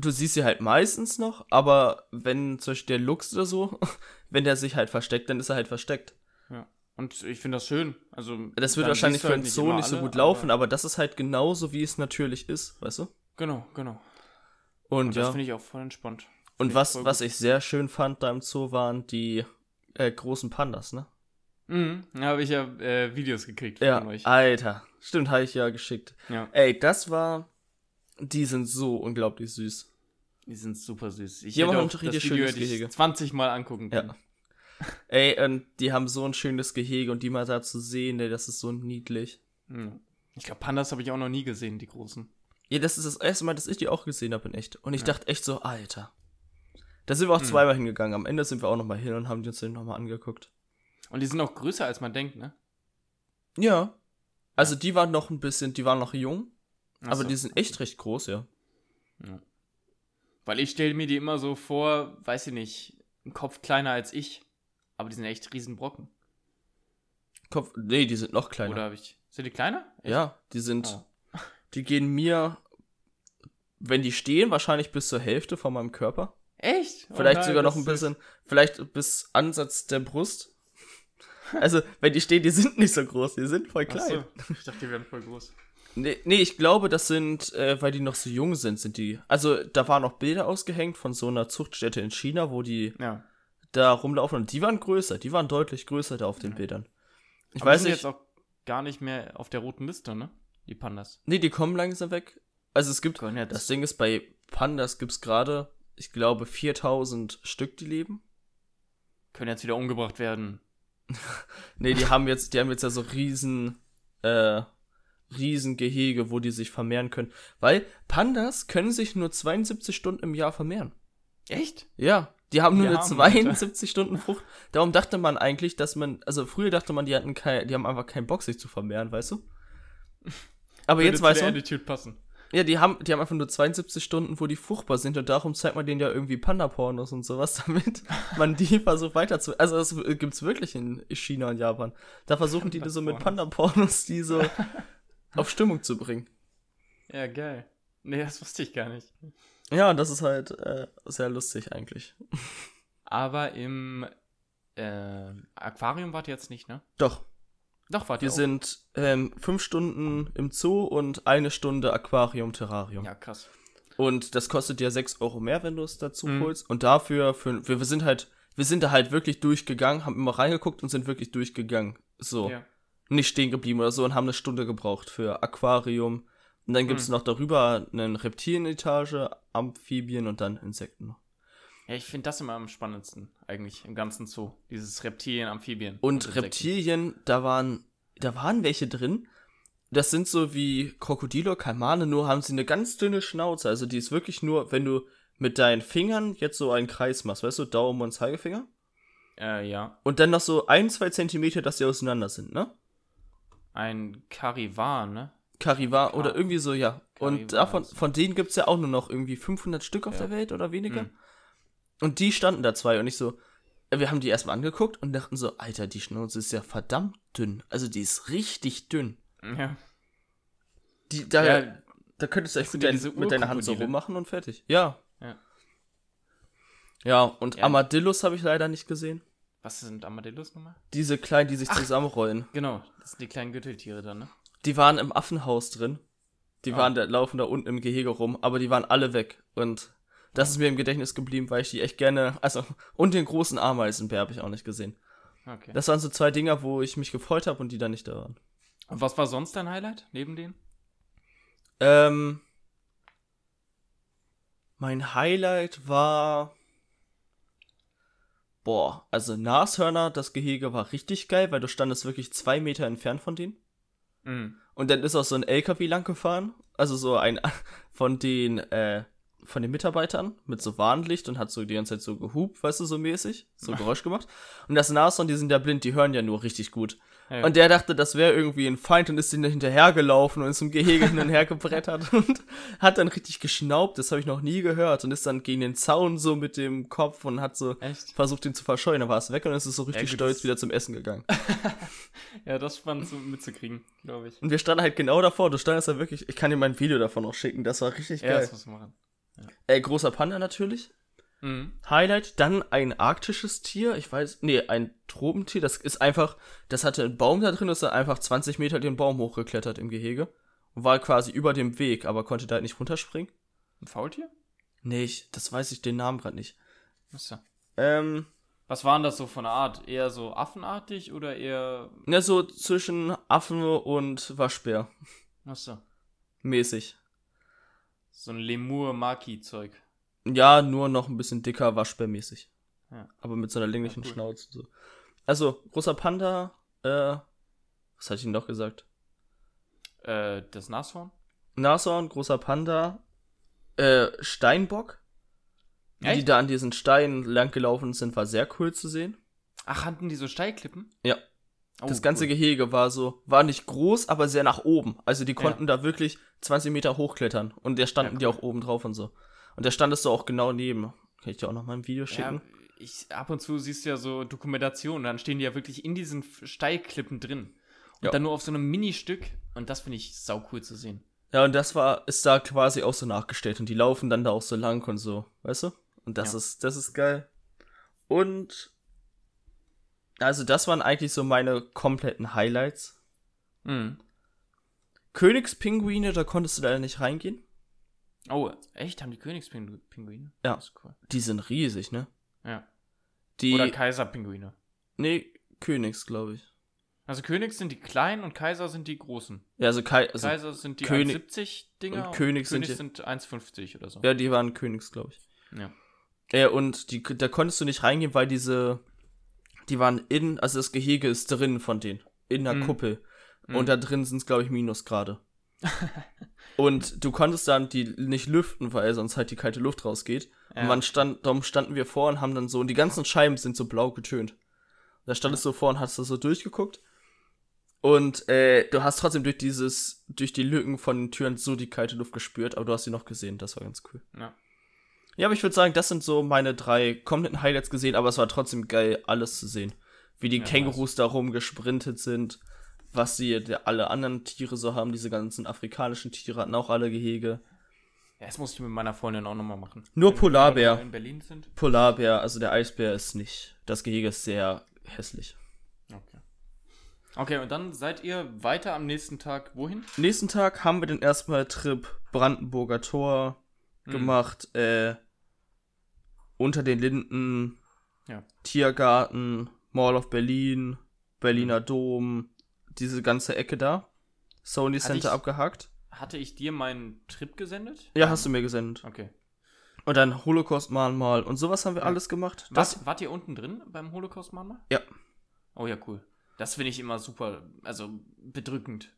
Du siehst sie halt meistens noch, aber wenn zum Beispiel der Luchs oder so, wenn der sich halt versteckt, dann ist er halt versteckt. ja. Und ich finde das schön. Also, Das wird wahrscheinlich für halt einen Zoo immer nicht so gut laufen, aber- aber das ist halt genauso, wie es natürlich ist, weißt du? Genau, genau. Und, Und das ja. finde ich auch voll entspannt. Und Finde ich was, was gut. ich sehr schön fand da im Zoo waren die äh, großen Pandas, ne? Mhm. Da habe ich ja äh, Videos gekriegt Ja, von euch. Alter. Stimmt, habe ich ja geschickt. Ja. Ey, das war. Die sind so unglaublich süß. Die sind super süß. Ich Die haben hätte auch richtig Video schönes ich Gehege. 20 Mal angucken können. Ja. Ey, und die haben so ein schönes Gehege und die mal da zu sehen, ey, das ist so niedlich. Mhm. Ich glaube, Pandas habe ich auch noch nie gesehen, die großen. Ja, das ist das erste Mal, dass ich die auch gesehen habe in echt. Und ich Ja. dachte echt so, Alter. Da sind wir auch Hm. zweimal hingegangen. Am Ende sind wir auch nochmal hin und haben die uns den nochmal angeguckt. Und die sind auch größer, als man denkt, ne? Ja. Also die waren noch ein bisschen, die waren noch jung, Ach aber so. die sind echt recht groß, ja. Weil ich stelle mir die immer so vor, weiß ich nicht, ein Kopf kleiner als ich. Aber die sind echt Riesenbrocken. Kopf, nee, die sind noch kleiner. Oder habe ich. Sind die kleiner? Echt? Ja, die sind, Oh. die gehen mir, wenn die stehen, wahrscheinlich bis zur Hälfte von meinem Körper. Echt? Oh Vielleicht nein, sogar noch ein bisschen, vielleicht bis Ansatz der Brust. Also, wenn die stehen, die sind nicht so groß, die sind voll klein. so. Ich dachte, die wären voll groß. Nee, nee, ich glaube, das sind, äh, weil die noch so jung sind, sind die. Also, da waren noch Bilder ausgehängt von so einer Zuchtstätte in China, wo die Ja. da rumlaufen und die waren größer, die waren deutlich größer da auf den Ja. Bildern. Ich Aber die weiß sind nicht, jetzt auch gar nicht mehr auf der roten Liste, ne? Die Pandas. nee, die kommen langsam weg. Also, es gibt, Können jetzt. das Ding ist, bei Pandas gibt's gerade, ich glaube, 4000 Stück, die leben. können jetzt wieder umgebracht werden. Nee, die haben jetzt, die haben jetzt ja so riesen, äh, riesen Gehege, wo die sich vermehren können. Weil Pandas können sich nur 72 Stunden im Jahr vermehren. Echt? Ja, die haben nur Wir eine haben, 72 Stunden Frucht. Darum dachte man eigentlich, dass man, also früher dachte man, die hatten kein, die haben einfach keinen Bock, sich zu vermehren, weißt du? Aber jetzt Würde weißt du, der Attitude passen. ja, die haben, die haben einfach nur 72 Stunden, wo die fruchtbar sind und darum zeigt man denen ja irgendwie Panda-Pornos und sowas, damit man die versucht weiter zu, also das gibt's wirklich in China und Japan. Da versuchen die so mit Panda-Pornos die so auf Stimmung zu bringen. Ja, geil. Nee, das wusste ich gar nicht. Ja, das ist halt äh, sehr lustig eigentlich. Aber im äh, Aquarium wart ihr jetzt nicht, ne? Doch, Doch, wart wir ihr auch. sind ähm, fünf Stunden im Zoo und eine Stunde Aquarium, Terrarium. Ja, krass. Und das kostet ja 6 Euro mehr, wenn du es dazu Mhm. holst. Und dafür, für, wir, wir sind halt, wir sind da halt wirklich durchgegangen, haben immer reingeguckt und sind wirklich durchgegangen. So. Ja. Nicht stehen geblieben oder so und haben eine Stunde gebraucht für Aquarium. Und dann gibt's Mhm. noch darüber eine Reptilienetage, Amphibien und dann Insekten. Ja, ich finde das immer am spannendsten, eigentlich, im ganzen Zoo. Dieses Reptilien, Amphibien. Und Insekten. Reptilien, da waren, da waren welche drin. Das sind so wie Krokodile, Kalmane, nur haben sie eine ganz dünne Schnauze. Also die ist wirklich nur, wenn du mit deinen Fingern jetzt so einen Kreis machst, weißt du, Daumen und Zeigefinger. Äh, ja. Und dann noch so ein, zwei Zentimeter, dass sie auseinander sind, ne? Ein Karivar, ne? Karivar oder irgendwie so, ja. Und Karivar davon, von denen gibt es ja auch nur noch irgendwie 500 Stück auf Ja. der Welt oder weniger. Mhm. Und die standen da zwei und ich so, äh, wir haben die erstmal angeguckt und dachten so, Alter, die Schnauze ist ja verdammt dünn. Also die ist richtig dünn. Ja. Die, da, Ja, da könntest du echt mit, dein, mit deiner Hand so rummachen und fertig. Ja. Ja. Ja, und Ja. Armadillos habe ich leider nicht gesehen. Was sind Armadillos nochmal? Diese kleinen, die sich zusammenrollen. Genau, das sind die kleinen Gürteltiere dann, ne? Die waren im Affenhaus drin. Die Ah. waren da, laufen da unten im Gehege rum, aber die waren alle weg. Und das ist mir im Gedächtnis geblieben, weil ich die echt gerne. Also, und den großen Ameisenbär habe ich auch nicht gesehen. Okay. Das waren so zwei Dinger, wo ich mich gefreut habe und die dann nicht da waren. Und was war sonst dein Highlight neben denen? Ähm, mein Highlight war. Boah, also Nashörner, das Gehege war richtig geil, weil du standest wirklich zwei Meter entfernt von denen. Mhm. Und dann ist auch so ein LKW lang gefahren, also so ein von den äh, von den Mitarbeitern mit so Warnlicht und hat so die ganze Zeit so gehupt, weißt du, so mäßig, so Geräusch gemacht. Und das Nashorn, die sind ja blind, die hören ja nur richtig gut. Ja. Und der dachte, das wäre irgendwie ein Feind und ist den hinterhergelaufen und ist im Gehege hin und her gebrettert und hat dann richtig geschnaubt, das habe ich noch nie gehört und ist dann gegen den Zaun so mit dem Kopf und hat so Echt? versucht, ihn zu verscheuen. Dann war es weg und ist es so richtig gut, stolz wieder zum Essen gegangen. Ja, das spannend so mitzukriegen, glaube ich. Und wir standen halt genau davor. Du standest da wirklich. Ich kann dir mal ein Video davon noch schicken. Das war richtig Ja, geil. das muss man machen. Äh, großer Panda natürlich. Mhm. Highlight. Dann ein arktisches Tier. Ich weiß. Nee, ein Tropentier. Das ist einfach. Das hatte einen Baum da drin. Das ist einfach 20 Meter den Baum hochgeklettert im Gehege. Und war quasi über dem Weg, aber konnte da halt nicht runterspringen. Ein Faultier? Nee, ich, das weiß ich den Namen gerade nicht. Achso. Ähm. Was waren das so von der Art? Eher so affenartig oder eher. Ja, so zwischen Affen und Waschbär. Achso. Mäßig. So ein Lemur-Maki-Zeug. Ja, nur noch ein bisschen dicker, Waschbärmäßig. Ja. Aber mit so einer länglichen Ja, cool. Schnauze. und So. Also, großer Panda, äh, was hatte ich denn noch gesagt? Äh, das Nashorn? Nashorn, großer Panda, äh, Steinbock. Wie die Echt? da an diesen Steinen langgelaufen sind, war sehr cool zu sehen. Ach, hatten die so Steilklippen? Ja. Oh, das ganze cool. Gehege war so, war nicht groß, aber sehr nach oben. Also die konnten da wirklich 20 Meter hochklettern. Und der standen Ja, die cool. auch oben drauf und so. Und der standest du auch genau neben. Kann ich dir auch noch mal ein Video Ja, schicken? ich, ab und zu siehst du ja so Dokumentationen, dann stehen die ja wirklich in diesen Steilklippen drin. Und Ja. dann nur auf so einem Ministück. Und das finde ich sau cool zu sehen. Ja, und das war, ist da quasi auch so nachgestellt und die laufen dann da auch so lang und so, weißt du? Und das Ja. ist, das ist geil. Und, also das waren eigentlich so meine kompletten Highlights. Mhm. Königspinguine, da konntest du leider nicht reingehen. Oh, echt? Haben die Königspinguine? Ja. Das ist cool. Die sind riesig, ne? Ja. Die, Oder Kaiserpinguine. nee, Königs, glaube ich. Also Königs sind die kleinen und Kaiser sind die großen. Ja, also, Kai, also Kaiser sind die König- 1,70 Dinger und Königs sind Königs die- sind 1,50 oder so. ja, die waren Königs, glaube ich. Ja. Ja, und die, da konntest du nicht reingehen, weil diese, die waren in, also das Gehege ist drin von denen, in der Mhm. Kuppel. Mhm. Und da drin sind es, glaube ich, Minusgrade. und du konntest dann die nicht lüften, weil sonst halt die kalte Luft rausgeht. Ja. Und man stand, darum standen wir vor und haben dann so, und die ganzen Scheiben sind so blau getönt. Da standest du vor und hast das so durchgeguckt. Und äh, du hast trotzdem durch dieses, durch die Lücken von den Türen so die kalte Luft gespürt, aber du hast sie noch gesehen, das war ganz cool. Ja. Ja, aber ich würde sagen, das sind so meine drei kompletten Highlights gesehen, aber es war trotzdem geil, alles zu sehen. Wie die Ja, Kängurus da rumgesprintet sind, was sie alle anderen Tiere so haben, diese ganzen afrikanischen Tiere hatten auch alle Gehege. Ja, das muss ich mit meiner Freundin auch nochmal machen. Nur Wenn Polarbär. in Berlin sind. Polarbär, also der Eisbär ist nicht. Das Gehege ist sehr hässlich. Okay. Okay, und dann seid ihr weiter am nächsten Tag wohin? Nächsten Tag haben wir den erstmal Trip Brandenburger Tor Hm. gemacht, äh, unter den Linden, Ja. Tiergarten, Mall of Berlin, Berliner Hm. Dom, diese ganze Ecke da. Sony Hatte Center ich- abgehakt. Hatte ich dir meinen Trip gesendet? Ja, hast du mir gesendet. Okay. Und dann Holocaust-Mahnmal und sowas haben wir Ja. alles gemacht. Das, Was, wart ihr unten drin beim Holocaust-Mahnmal? Ja. Oh ja, cool. Das finde ich immer super, also bedrückend.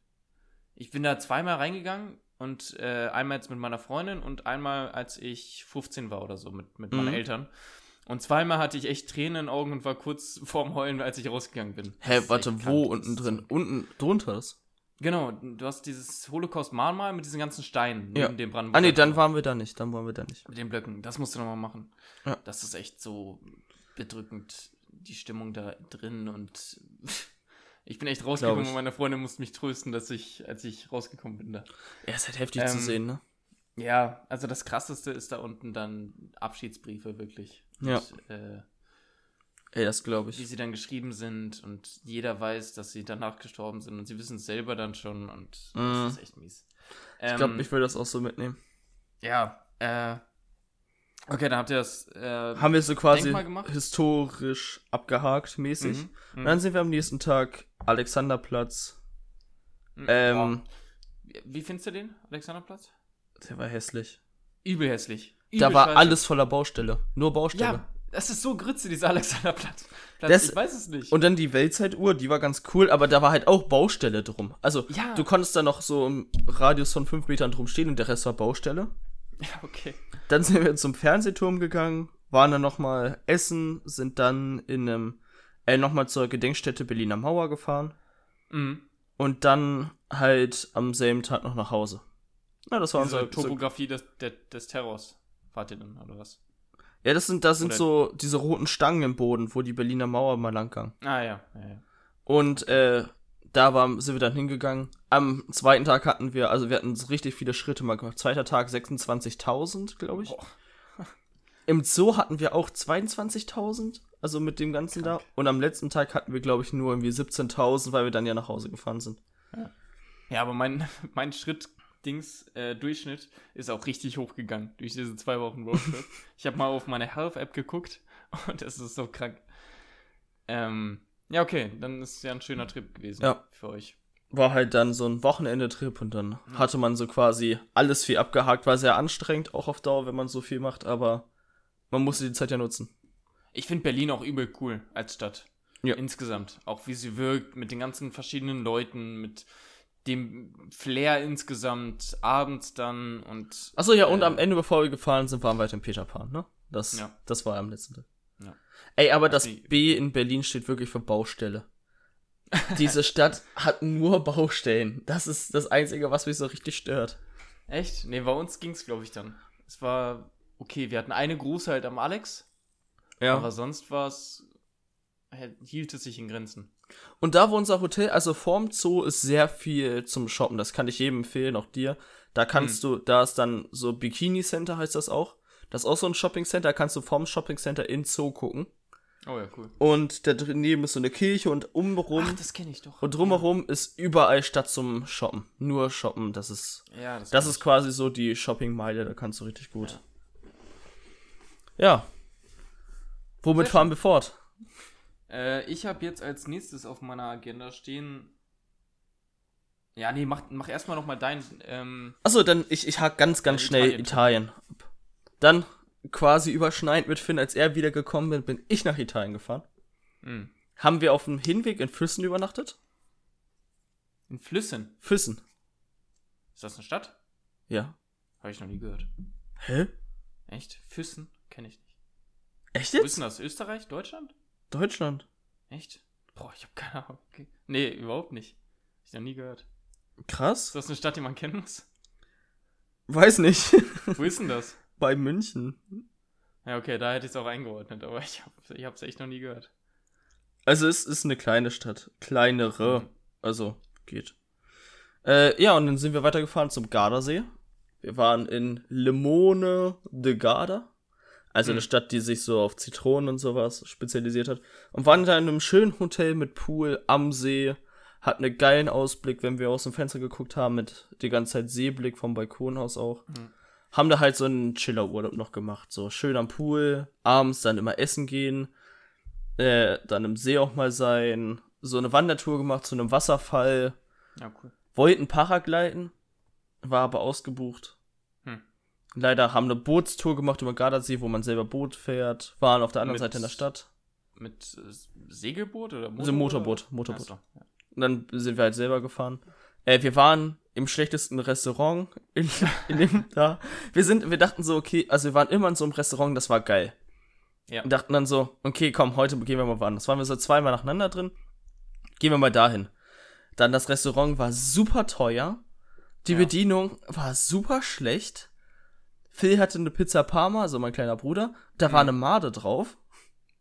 Ich bin da zweimal reingegangen und äh, einmal jetzt mit meiner Freundin und einmal, als ich 15 war oder so, mit, mit meinen Mhm. Eltern. Und zweimal hatte ich echt Tränen in den Augen und war kurz vorm Heulen, als ich rausgegangen bin. Hä, ist warte, wo unten drin? Unten drunter ist. Genau, du hast dieses Holocaust-Mahnmal mit diesen ganzen Steinen Ja. neben dem Brandenburger Ah, nee, dann waren wir da nicht. Dann waren wir da nicht. Mit den Blöcken, das musst du nochmal machen. Ja. Das ist echt so bedrückend, die Stimmung da drin und ich bin echt rausgekommen und meine Freundin musste mich trösten, dass ich, als ich rausgekommen bin da. Ja, ist halt heftig zu Ähm, sehen, ne? Ja, also das krasseste ist da unten dann Abschiedsbriefe wirklich. Ja. Und, äh, Ey, das glaube wie ich. sie dann geschrieben sind und jeder weiß, dass sie danach gestorben sind und sie wissen es selber dann schon und Mhm. das ist echt mies. Ich Ähm, glaube, ich will das auch so mitnehmen. Ja, äh. Okay, dann habt ihr das. Äh, Haben wir so quasi historisch abgehakt mäßig. mhm, Und mhm. dann sind wir am nächsten Tag Alexanderplatz. Mhm. Ähm, Boah. Wie findest du den, Alexanderplatz? der war hässlich. Übel hässlich. Da war scheiße. alles voller Baustelle. Nur Baustelle. Ja, das ist so Grütze, dieser Alexanderplatz. Platz, Das- ich weiß es nicht. Und dann die Weltzeituhr, die war ganz cool, aber da war halt auch Baustelle drum. Also, Ja. du konntest da noch so im Radius von fünf Metern drum stehen und der Rest war Baustelle. ja, okay. Dann sind wir zum Fernsehturm gegangen, waren dann nochmal essen, sind dann in einem, äh, nochmal zur Gedenkstätte Berliner Mauer gefahren Mhm. und dann halt am selben Tag noch nach Hause. Na, das war Diese unser so, Topografie des, des, des Terrors. Fahrt ihr dann, oder was? Ja, das sind, das sind Oder- so diese roten Stangen im Boden, wo die Berliner Mauer mal lang ging. Ah, ja. ja, ja. Und äh, da war, sind wir dann hingegangen. Am zweiten Tag hatten wir, also wir hatten so richtig viele Schritte mal gemacht. Zweiter Tag 26.000, glaube ich. Boah. Im Zoo hatten wir auch 22.000, also mit dem Ganzen Krank. da. Und am letzten Tag hatten wir, glaube ich, nur irgendwie 17.000, weil wir dann ja nach Hause gefahren sind. Ja, aber mein, mein Schritt-Dings, äh, Durchschnitt ist auch richtig hochgegangen durch diese zwei Wochen Roadtrip. ich habe mal auf meine Health-App geguckt und es ist so krank. Ähm, ja, okay, dann ist es ja ein schöner Trip gewesen Ja. für euch. War halt dann so ein Wochenende-Trip und dann hatte man so quasi alles viel abgehakt. War sehr anstrengend, auch auf Dauer, wenn man so viel macht, aber man musste die Zeit ja nutzen. Ich finde Berlin auch übel cool als Stadt. Ja. Insgesamt. Auch wie sie wirkt, mit den ganzen verschiedenen Leuten, mit dem Flair insgesamt, abends dann und. Achso, ja, und Äh, am Ende, bevor wir gefahren sind, waren wir halt im Peter Pan, ne? Das, Ja. das war am letzten Tag. Ja. Ey, aber das die- B in Berlin steht wirklich für Baustelle. Diese Stadt hat nur Baustellen. Das ist das Einzige, was mich so richtig stört. Echt? Nee, bei uns ging's, glaube ich, dann. Es war okay, wir hatten eine große halt am Alex, aber sonst war es. hielt es sich in Grenzen. Und da, wo unser Hotel, also vorm Zoo ist sehr viel zum Shoppen. Das kann ich jedem empfehlen, auch dir. Da kannst du, da ist dann so Bikini Center heißt das auch. Das ist auch so ein Shopping Center. Da kannst du vorm Shopping Center in Zoo gucken. Oh ja, cool. Und da daneben ist so eine Kirche und umherum Ach, das kenne ich doch. Und drumherum ist überall Stadt zum Shoppen. Nur Shoppen, das ist. Ja, das, Das ist quasi so die Shoppingmeile, da kannst du richtig gut. Ja. Womit Sehr fahren wir fort? Äh, ich habe jetzt als nächstes auf meiner Agenda stehen. Ja, nee, mach, mach erstmal nochmal dein. Ähm, Achso, dann ich, ich hake ganz, ganz schnell Italien. Italien ab. Dann quasi überschneidend mit Finn, als er wieder gekommen bin, bin ich nach Italien gefahren. mh. Haben wir auf dem Hinweg in Füssen übernachtet? in Flüssen. Füssen. Ist das eine Stadt? Ja. Habe ich noch nie gehört. Hä? Echt? Füssen? Kenne ich nicht. Echt Wo jetzt? ist denn das? Österreich? Deutschland? Deutschland. Echt? Boah, ich habe keine Ahnung. Nee, überhaupt nicht. Hab ich noch nie gehört. Ist Krass. das eine Stadt, die man kennen muss? Weiß nicht. Wo ist denn das? Bei München. Ja, okay, da hätte ich es auch eingeordnet, aber ich habe ich hab's echt noch nie gehört. Also es ist eine kleine Stadt. Kleinere. Mhm. Also, geht. Äh, ja, und dann sind wir weitergefahren zum Gardasee. Wir waren in Limone de Garda. Also Mhm. eine Stadt, die sich so auf Zitronen und sowas spezialisiert hat. Und waren da in einem schönen Hotel mit Pool am See. Hatten einen geilen Ausblick, wenn wir aus dem Fenster geguckt haben, mit die ganze Zeit Seeblick vom Balkonhaus auch. Mhm. Haben da halt so einen Chiller-Urlaub noch gemacht. So schön am Pool, abends dann immer essen gehen, äh, dann im See auch mal sein, so eine Wandertour gemacht zu einem Wasserfall, Ja, cool. wollten Paragliden, war aber ausgebucht. Leider haben eine Bootstour gemacht über Gardasee, wo man selber Boot fährt, waren auf der anderen Mit- Seite in der Stadt. Mit äh, Segelboot oder Also Motorboot, oder? Motorboot. So, ja. Und dann sind wir halt selber gefahren. Äh, wir waren im schlechtesten Restaurant in, in dem da. Wir sind, wir dachten so, okay, also wir waren immer in so einem Restaurant, das war geil. Ja. Und dachten dann so, okay, komm, heute gehen wir mal woanders. Waren wir so zweimal nacheinander drin. Gehen wir mal dahin. Dann das Restaurant war super teuer. Die Ja. Bedienung war super schlecht. Phil hatte eine Pizza Parma, so mein kleiner Bruder. Da war Mhm. eine Made drauf.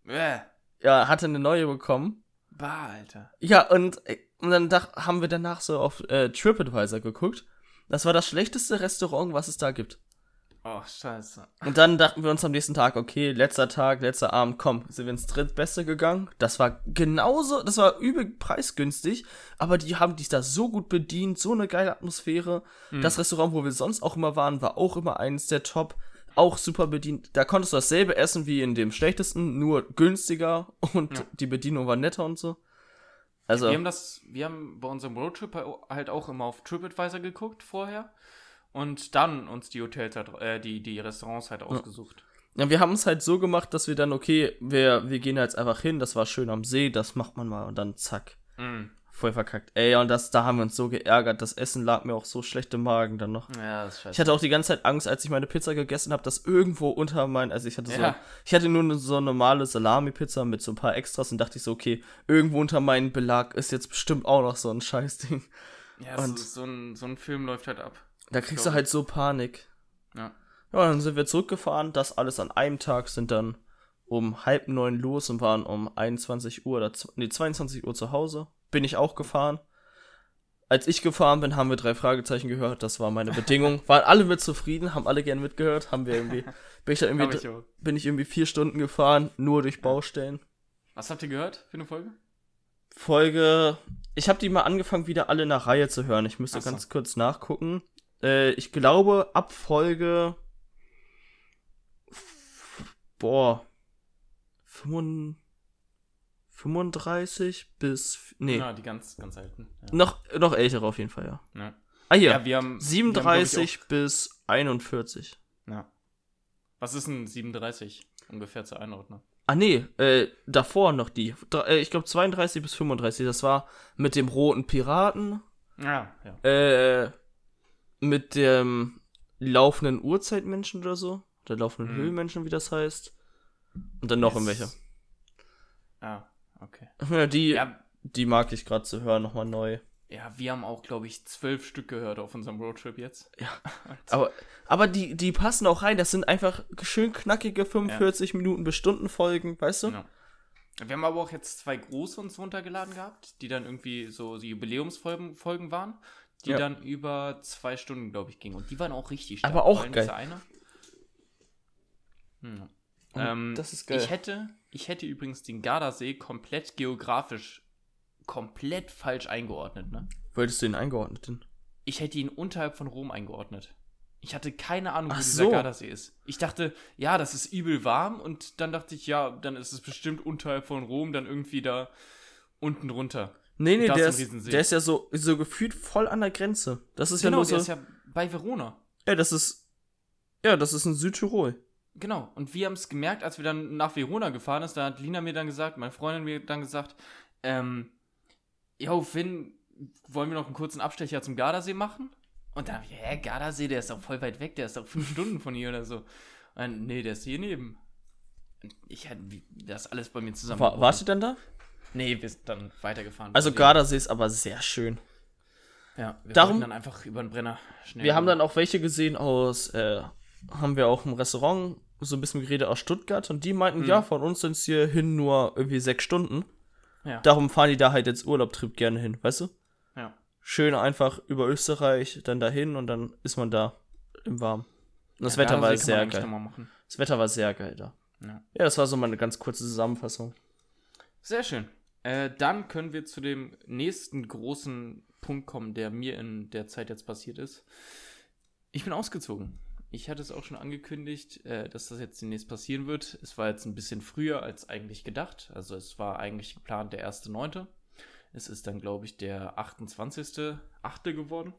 Äh, Ja, hatte eine neue bekommen. bah, Alter. Ja, und, äh, und dann dach, haben wir danach so auf äh, TripAdvisor geguckt. Das war das schlechteste Restaurant, was es da gibt. Oh, scheiße. Und dann dachten wir uns am nächsten Tag, okay, letzter Tag, letzter Abend, komm, sind wir ins drittbeste gegangen. Das war genauso, das war übel preisgünstig, aber die haben dich da so gut bedient, so eine geile Atmosphäre. Mhm. Das Restaurant, wo wir sonst auch immer waren, war auch immer eines der Top, auch super bedient. Da konntest du dasselbe essen wie in dem schlechtesten, nur günstiger und Ja. die Bedienung war netter und so. Also, Wir haben das, wir haben bei unserem Roadtrip halt auch immer auf TripAdvisor geguckt vorher und dann uns die Hotels halt, äh, die, die Restaurants halt ausgesucht. Ja, wir haben es halt so gemacht, dass wir dann, okay, wir, wir gehen jetzt einfach hin, das war schön am See, das macht man mal und dann zack, Mhm. voll verkackt. Ey, und das, da haben wir uns so geärgert, das Essen lag mir auch so schlecht im Magen dann noch. Ja, das ist scheiße. Ich hatte auch die ganze Zeit Angst, als ich meine Pizza gegessen habe, dass irgendwo unter mein, also ich hatte so, Ja. ich hatte nur so eine normale Salami-Pizza mit so ein paar Extras und dachte ich so, okay, irgendwo unter meinem Belag ist jetzt bestimmt auch noch so ein Scheißding. ja, so, und- so, ein, so ein Film läuft halt ab. Da kriegst du halt so Panik. Ja. Ja, dann sind wir zurückgefahren, das alles an einem Tag, sind dann um halb neun los und waren um 21 Uhr oder nee, 22 Uhr zu Hause. Bin ich auch gefahren. Als ich gefahren bin, haben wir drei Fragezeichen gehört. Das war meine Bedingung. Waren alle mit zufrieden, haben alle gern mitgehört. Haben wir irgendwie, bin ich irgendwie, ich bin ich irgendwie vier Stunden gefahren, nur durch Baustellen. Was habt ihr gehört für eine Folge? Folge, ich habe die mal angefangen, wieder alle nach Reihe zu hören. Ich müsste so. ganz kurz nachgucken. Äh, ich glaube, ab Folge. Boah. 35 35 bis. Nee, Ja, die ganz, ganz alten. Ja. noch, noch ältere auf jeden Fall, ja. Ja. Ah, hier. Ja, wir haben. 37 Wir haben, bis 41. glaub ich, auch, ja. Was ist ein 37 ungefähr zur Einordnung? Ah, nee, äh, davor noch die. Dr- äh, ich glaube 32 bis 35. Das war mit dem roten Piraten. Ja, ja. Äh, mit dem laufenden Urzeitmenschen oder so. Der laufenden Mhm. Höhlenmenschen, wie das heißt. Und dann noch Yes. irgendwelche. Ah, okay. Ja, die, Ja, die mag ich gerade zu hören, nochmal neu. ja, wir haben auch, glaube ich, zwölf Stück gehört auf unserem Roadtrip jetzt. Aber, aber die, die passen auch rein. Das sind einfach schön knackige 45 Minuten bis Stunden Folgen, weißt du? Ja. Wir haben aber auch jetzt zwei große uns runtergeladen gehabt, die dann irgendwie so die Jubiläumsfolgen Folgen waren, die Ja. dann über zwei Stunden, glaube ich, gingen. Und die waren auch richtig stark. Aber auch geil. Eine. Hm. Und Ähm, das ist geil. Ich hätte, ich hätte übrigens den Gardasee komplett geografisch komplett falsch eingeordnet. Ne? Wolltest du ihn eingeordnet denn? Ich hätte ihn unterhalb von Rom eingeordnet. Ich hatte keine Ahnung, wo Ach dieser so. Gardasee ist. Ich dachte, ja, das ist übel warm und dann dachte ich, ja, dann ist es bestimmt unterhalb von Rom, dann irgendwie da unten drunter. Nee, nee, der ist der ist ja so, so gefühlt voll an der Grenze. Das ist ja genau, nur der so. ist ja bei Verona. ja, das ist. Ja, das ist in Südtirol. Genau. Und wir haben es gemerkt, als wir dann nach Verona gefahren ist, da hat Lina mir dann gesagt, meine Freundin mir dann gesagt, ähm, yo, Finn, wollen wir noch einen kurzen Abstecher zum Gardasee machen? Und dann hab ich, hä, Gardasee, der ist doch voll weit weg, der ist doch fünf Stunden von hier oder so. Und, nee, der ist hier neben. Ich hatte das alles bei mir zusammen. War, warst du denn da? Nee, wir sind dann weitergefahren. Also Gardasee ist aber sehr schön. Ja, wir Darum- dann einfach über den Brenner schnell. Wir haben dann auch welche gesehen aus, äh, haben wir auch im Restaurant so ein bisschen geredet aus Stuttgart und die meinten, Mhm. ja, von uns sind es hier hin nur irgendwie sechs Stunden. Ja. Darum fahren die da halt jetzt Urlaubtrip gerne hin, weißt du? ja. Schön einfach über Österreich, dann dahin und dann ist man da im Warmen. Und das Ja, Wetter war sehr geil. Das Wetter war sehr geil da. Ja. Ja, das war so meine ganz kurze Zusammenfassung. Sehr schön. Äh, dann können wir zu dem nächsten großen Punkt kommen, der mir in der Zeit jetzt passiert ist. Ich bin ausgezogen. Ich hatte es auch schon angekündigt, äh, dass das jetzt demnächst passieren wird. Es war jetzt ein bisschen früher als eigentlich gedacht. Also es war eigentlich geplant der 1.9. Es ist dann, glaube ich, der 28.8. geworden.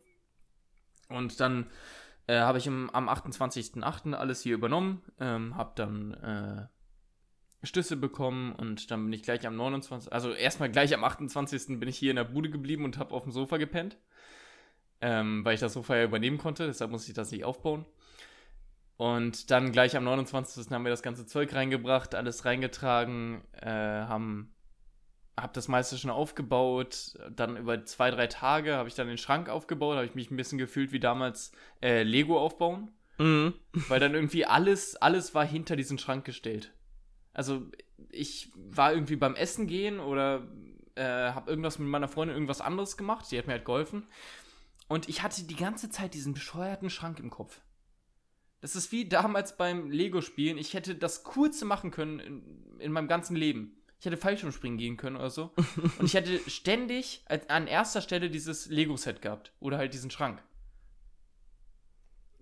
Und dann äh, habe ich im, am 28.8. alles hier übernommen, ähm, habe dann äh, Schlüssel bekommen und dann bin ich gleich am 29. Also erstmal gleich am 28. bin ich hier in der Bude geblieben und habe auf dem Sofa gepennt. Ähm, weil ich das Sofa ja übernehmen konnte, deshalb musste ich das nicht aufbauen. Und dann gleich am 29. haben wir das ganze Zeug reingebracht, alles reingetragen, äh, haben hab das meiste schon aufgebaut. Dann über zwei, drei Tage habe ich dann den Schrank aufgebaut, habe ich mich ein bisschen gefühlt wie damals äh, Lego aufbauen. Mhm. Weil dann irgendwie alles, alles war hinter diesen Schrank gestellt. Also ich war irgendwie beim Essen gehen oder äh, habe irgendwas mit meiner Freundin irgendwas anderes gemacht. Sie hat mir halt geholfen. Und ich hatte die ganze Zeit diesen bescheuerten Schrank im Kopf. Das ist wie damals beim Lego-Spielen. Ich hätte das Coolste machen können in, in meinem ganzen Leben. Ich hätte Fallschirmspringen gehen können oder so. Und ich hätte ständig an erster Stelle dieses Lego-Set gehabt. Oder halt diesen Schrank.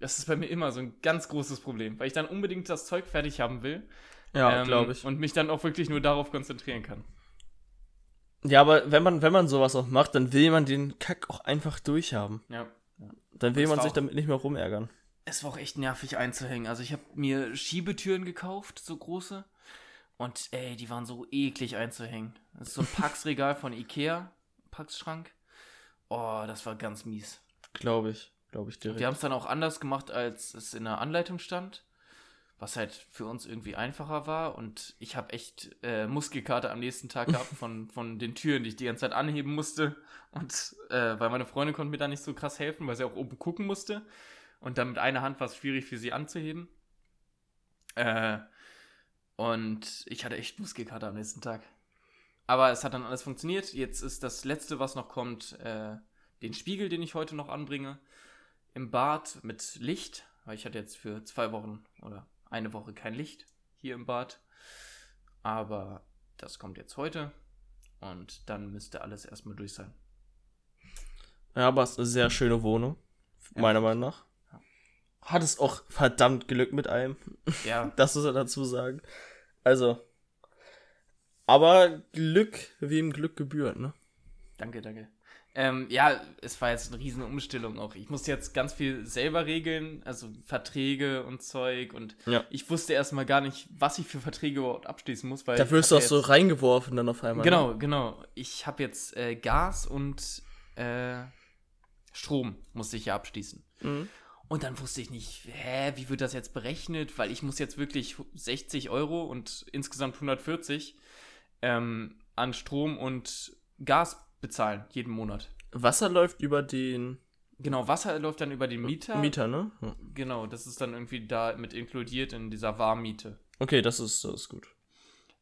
Das ist bei mir immer so ein ganz großes Problem, weil ich dann unbedingt das Zeug fertig haben will. Ja, ähm, glaube ich. Und mich dann auch wirklich nur darauf konzentrieren kann. Ja, aber wenn man, wenn man sowas auch macht, dann will man den Kack auch einfach durchhaben. Ja. Dann will Das man sich auch- damit nicht mehr rumärgern. Es war auch echt nervig einzuhängen. Also ich habe mir Schiebetüren gekauft, so große. Und ey, die waren so eklig einzuhängen. Das ist so ein Packsregal von Ikea, Packsschrank. Oh, das war ganz mies. Glaube ich. Glaube ich direkt. Wir haben es dann auch anders gemacht, als es in der Anleitung stand. Was halt für uns irgendwie einfacher war. Und ich habe echt äh, Muskelkater am nächsten Tag gehabt von, von den Türen, die ich die ganze Zeit anheben musste. Und äh, weil meine Freundin konnte mir da nicht so krass helfen, weil sie auch oben gucken musste. Und dann mit einer Hand war es schwierig für sie anzuheben. Äh, und ich hatte echt Muskelkater am nächsten Tag. Aber es hat dann alles funktioniert. Jetzt ist das letzte, was noch kommt, äh, den Spiegel, den ich heute noch anbringe. Im Bad mit Licht, weil ich hatte jetzt für zwei Wochen oder eine Woche kein Licht hier im Bad. Aber das kommt jetzt heute. Und dann müsste alles erstmal durch sein. Ja, aber es ist eine sehr schöne Wohnung. Ja. Meiner Meinung nach. Ja. Hat es auch verdammt Glück mit einem. Ja, Das muss er dazu sagen. Also. Aber Glück, wie ihm Glück gebührt, ne? Danke, danke. Ähm, ja, es war jetzt eine riesen Umstellung auch. Ich musste jetzt ganz viel selber regeln, also Verträge und Zeug und Ja. ich wusste erstmal gar nicht, was ich für Verträge überhaupt abschließen muss, weil Da wirst du auch so reingeworfen dann auf einmal. Ne? Genau, genau. Ich habe jetzt äh, Gas und äh, Strom musste ich ja abschließen. Mhm. Und dann wusste ich nicht, hä, wie wird das jetzt berechnet? Weil ich muss jetzt wirklich 60 Euro und insgesamt 140 ähm, an Strom und Gas bezahlen jeden Monat. Wasser läuft über den Genau, Wasser läuft dann über den Mieter. Mieter, ne? Ja. Genau, das ist dann irgendwie da mit inkludiert in dieser Warmmiete. Okay, das ist, das ist gut.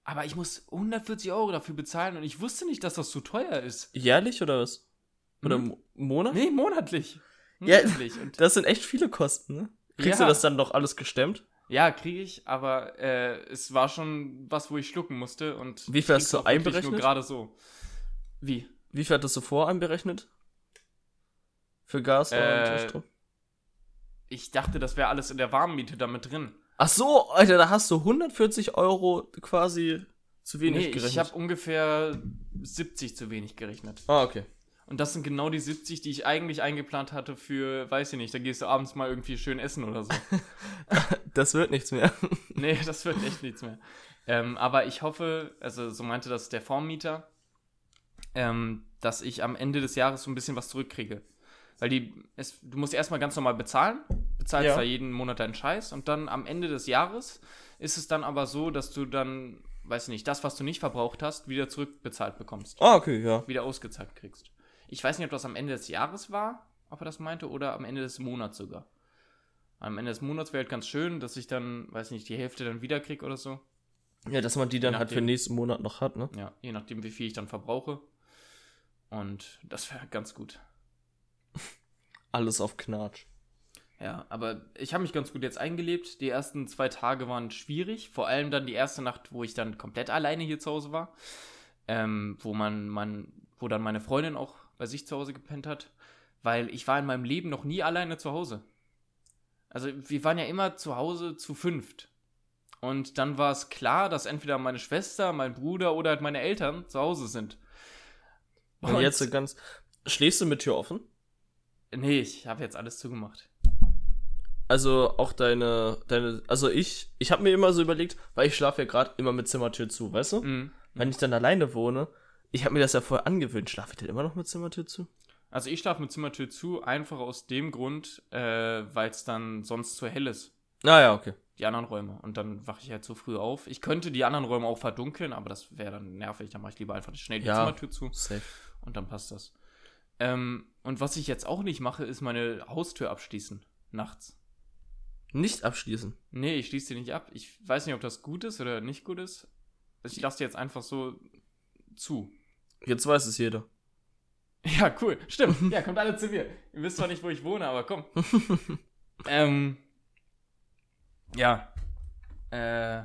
Aber ich muss 140 Euro dafür bezahlen und ich wusste nicht, dass das so teuer ist. Jährlich oder was? Oder Mhm. Mo Monat? Nee, monatlich. Ja. Monatlich. Und Das sind echt viele Kosten, ne? Kriegst Ja. du das dann doch alles gestemmt? Ja, kriege ich, aber äh, es war schon was, wo ich schlucken musste und Wie viel hast du einberechnet? Nur gerade so. Wie? Wie viel hattest du vor anberechnet? Für Gas Äh, und Strom? Ich dachte, das wäre alles in der Warmmiete damit drin. Ach so, Alter, da hast du 140 Euro quasi zu wenig nee, gerechnet. ich habe ungefähr 70 zu wenig gerechnet. ah, okay. Und das sind genau die 70, die ich eigentlich eingeplant hatte für, weiß ich nicht, da gehst du abends mal irgendwie schön essen oder so. Das wird nichts mehr. nee, das wird echt nichts mehr. Ähm, aber ich hoffe, also so meinte das der Vormieter, ähm, dass ich am Ende des Jahres so ein bisschen was zurückkriege. Weil die, es, du musst erstmal ganz normal bezahlen, bezahlst Ja. da jeden Monat deinen Scheiß und dann am Ende des Jahres ist es dann aber so, dass du dann, weiß ich nicht, das, was du nicht verbraucht hast, wieder zurückbezahlt bekommst. Ah, okay, ja. Wieder ausgezahlt kriegst. Ich weiß nicht, ob das am Ende des Jahres war, ob er das meinte, oder am Ende des Monats sogar. Am Ende des Monats wäre halt ganz schön, dass ich dann, weiß nicht, die Hälfte dann wieder krieg oder so. Ja, dass man die dann halt für den nächsten Monat noch hat, ne? Ja, je nachdem, wie viel ich dann verbrauche. Und das wäre ganz gut. Alles auf Knatsch. Ja, aber ich habe mich ganz gut jetzt eingelebt. Die ersten zwei Tage waren schwierig. Vor allem dann die erste Nacht, wo ich dann komplett alleine hier zu Hause war. Ähm, wo man, man, wo dann meine Freundin auch bei sich zu Hause gepennt hat. Weil ich war in meinem Leben noch nie alleine zu Hause. Also wir waren ja immer zu Hause zu fünft. Und dann war es klar, dass entweder meine Schwester, mein Bruder oder halt meine Eltern zu Hause sind. Und jetzt so ganz. Schläfst du mit Tür offen? Nee, ich habe jetzt alles zugemacht. Also auch deine, deine, also ich, ich habe mir immer so überlegt, weil ich schlafe ja gerade immer mit Zimmertür zu, weißt du? Mhm. Wenn ich dann alleine wohne, ich habe mir das ja vorher angewöhnt, schlafe ich denn immer noch mit Zimmertür zu? Also ich schlafe mit Zimmertür zu, einfach aus dem Grund, äh, weil es dann sonst zu hell ist. Ah ja, okay. Die anderen Räume. Und dann wache ich halt so früh auf. Ich könnte die anderen Räume auch verdunkeln, aber das wäre dann nervig. Dann mache ich lieber einfach schnell die Ja. Zimmertür zu Safe. Und dann passt das. Ähm, und was ich jetzt auch nicht mache, ist meine Haustür abschließen. Nachts. Nicht abschließen. Nee, ich schließe die nicht ab. Ich weiß nicht, ob das gut ist oder nicht gut ist. Ich lasse die jetzt einfach so zu. Jetzt weiß es jeder. Ja, cool. Stimmt. Ja, kommt alle zu mir. Ihr wisst zwar nicht, wo ich wohne, aber komm. ähm. Ja. Äh.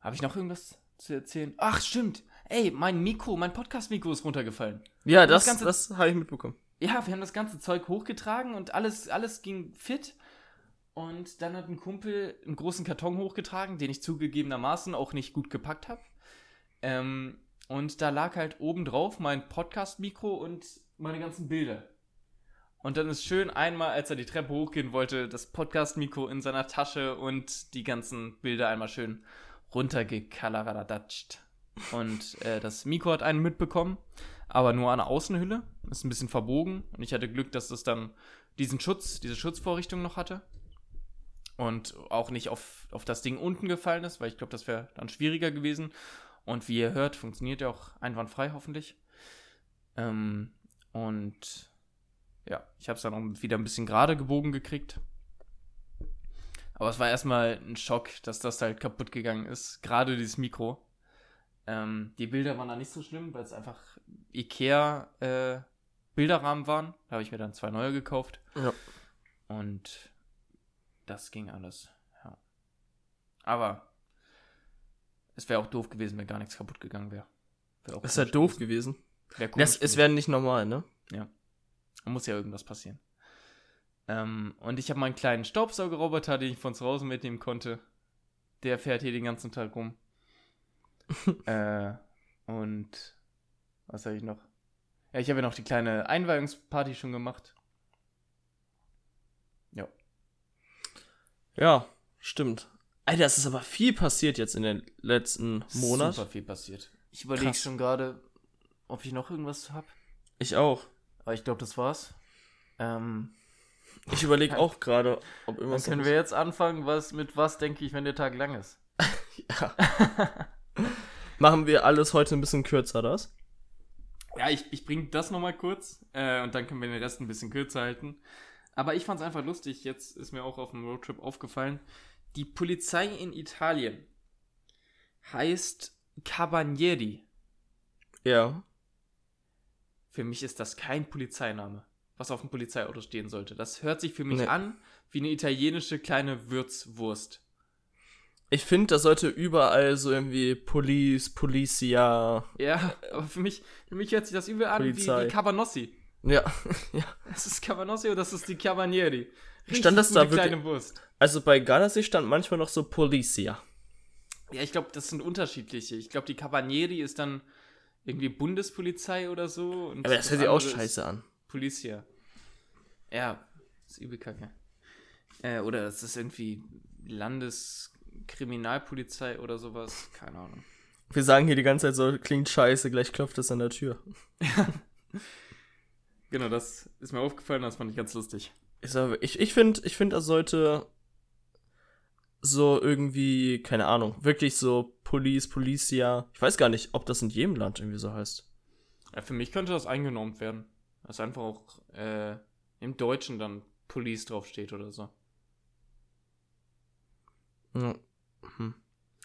Habe ich noch irgendwas zu erzählen? Ach, stimmt. Ey, mein Mikro, mein Podcast-Mikro ist runtergefallen. Ja, das das, das, habe ich mitbekommen. Ja, wir haben das ganze Zeug hochgetragen und alles, alles ging fit. Und dann hat ein Kumpel einen großen Karton hochgetragen, den ich zugegebenermaßen auch nicht gut gepackt habe. Ähm, und da lag halt oben drauf mein Podcast-Mikro und meine ganzen Bilder. Und dann ist schön einmal, als er die Treppe hochgehen wollte, das Podcast-Mikro in seiner Tasche und die ganzen Bilder einmal schön runtergekalaradadatscht. Und äh, das Mikro hat einen mitbekommen, aber nur an der Außenhülle. Ist ein bisschen verbogen. Und ich hatte Glück, dass es dann diesen Schutz, diese Schutzvorrichtung noch hatte. Und auch nicht auf, auf das Ding unten gefallen ist, weil ich glaube, das wäre dann schwieriger gewesen. Und wie ihr hört, funktioniert ja auch einwandfrei, hoffentlich. Ähm, und ja, ich habe es dann auch wieder ein bisschen gerade gebogen gekriegt. Aber es war erstmal ein Schock, dass das halt kaputt gegangen ist. Gerade dieses Mikro. Ähm, die Bilder waren da nicht so schlimm, weil es einfach Ikea äh, Bilderrahmen waren. Da habe ich mir dann zwei neue gekauft. Ja. Und das ging alles. Ja. Aber es wäre auch doof gewesen, wenn gar nichts kaputt gegangen wäre. Wär ist halt doof gewesen. Wär Das, es wäre nicht normal, ne? Da muss ja irgendwas passieren. Ähm, und ich habe meinen kleinen Staubsaugerroboter, den ich von zu Hause mitnehmen konnte. Der fährt hier den ganzen Tag rum. äh, und was habe ich noch? Ja, ich habe ja noch die kleine Einweihungsparty schon gemacht. Ja. Ja, stimmt. Alter, es ist aber viel passiert jetzt in den letzten Monat. Super viel passiert. Ich überlege schon gerade, ob ich noch irgendwas habe. Ich auch. Aber ich glaube, das war's. Ähm, Ich überlege auch gerade, ob dann irgendwas. können wir jetzt anfangen, was mit was denke ich, wenn der Tag lang ist. Ja. Machen wir alles heute ein bisschen kürzer, das? Ja, ich, ich bringe das nochmal kurz äh, und dann können wir den Rest ein bisschen kürzer halten. Aber ich fand es einfach lustig, jetzt ist mir auch auf dem Roadtrip aufgefallen. Die Polizei in Italien heißt Cabanieri. Ja. Für mich ist das kein Polizeiname, was auf dem Polizeiauto stehen sollte. Das hört sich für mich Nee. an wie eine italienische kleine Würzwurst. Ich finde, das sollte überall so irgendwie Police, Policia. Ja, aber für mich, für mich hört sich das übel an wie, wie Cabanossi. Ja, ja. Das ist Cabanossi und das ist die Cabanieri. Richtig Stand das da wirklich- Wurst. Also bei Gardasee stand manchmal noch so Policia. Ja, ich glaube, das sind unterschiedliche. Ich glaube, die Cabanieri ist dann irgendwie Bundespolizei oder so. Aber das hört sich auch scheiße an. Policia. Ja, ist übel kacke. Äh, oder das ist irgendwie Landeskriminalpolizei oder sowas. Keine Ahnung. Wir sagen hier die ganze Zeit so, klingt scheiße, gleich klopft es an der Tür. Genau, das ist mir aufgefallen, das fand ich ganz lustig. Ich, sag, ich, ich finde, ich find, das sollte so irgendwie, keine Ahnung, wirklich so Police, Policia. Ich weiß gar nicht, ob das in jedem Land irgendwie so heißt. Ja, für mich könnte das eingenormt werden. Dass einfach auch äh, im Deutschen dann Police draufsteht oder so. Ja. Hm.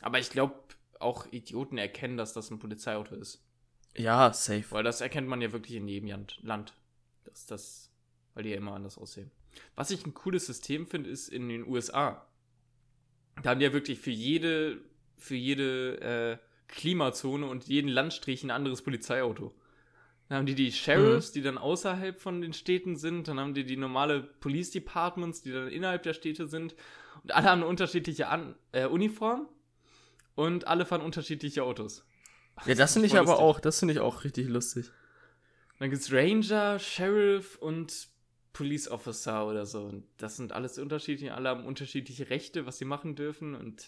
Aber ich glaube, auch Idioten erkennen, dass das ein Polizeiauto ist. ja, safe. Weil das erkennt man ja wirklich in jedem Land. Dass das, weil die ja immer anders aussehen. Was ich ein cooles System finde, ist in den USA. Da haben die ja wirklich für jede, für jede äh, Klimazone und jeden Landstrich ein anderes Polizeiauto. Dann haben die die Sheriffs, die dann außerhalb von den Städten sind. Dann haben die die normale Police Departments, die dann innerhalb der Städte sind. Und alle haben eine unterschiedliche An äh, Uniform. Und alle fahren unterschiedliche Autos. Ja, das finde ich aber lustig. auch, das finde ich auch richtig lustig. Dann gibt's Ranger, Sheriff und Police Officer oder so. Und das sind alles unterschiedliche, alle haben unterschiedliche Rechte, was sie machen dürfen und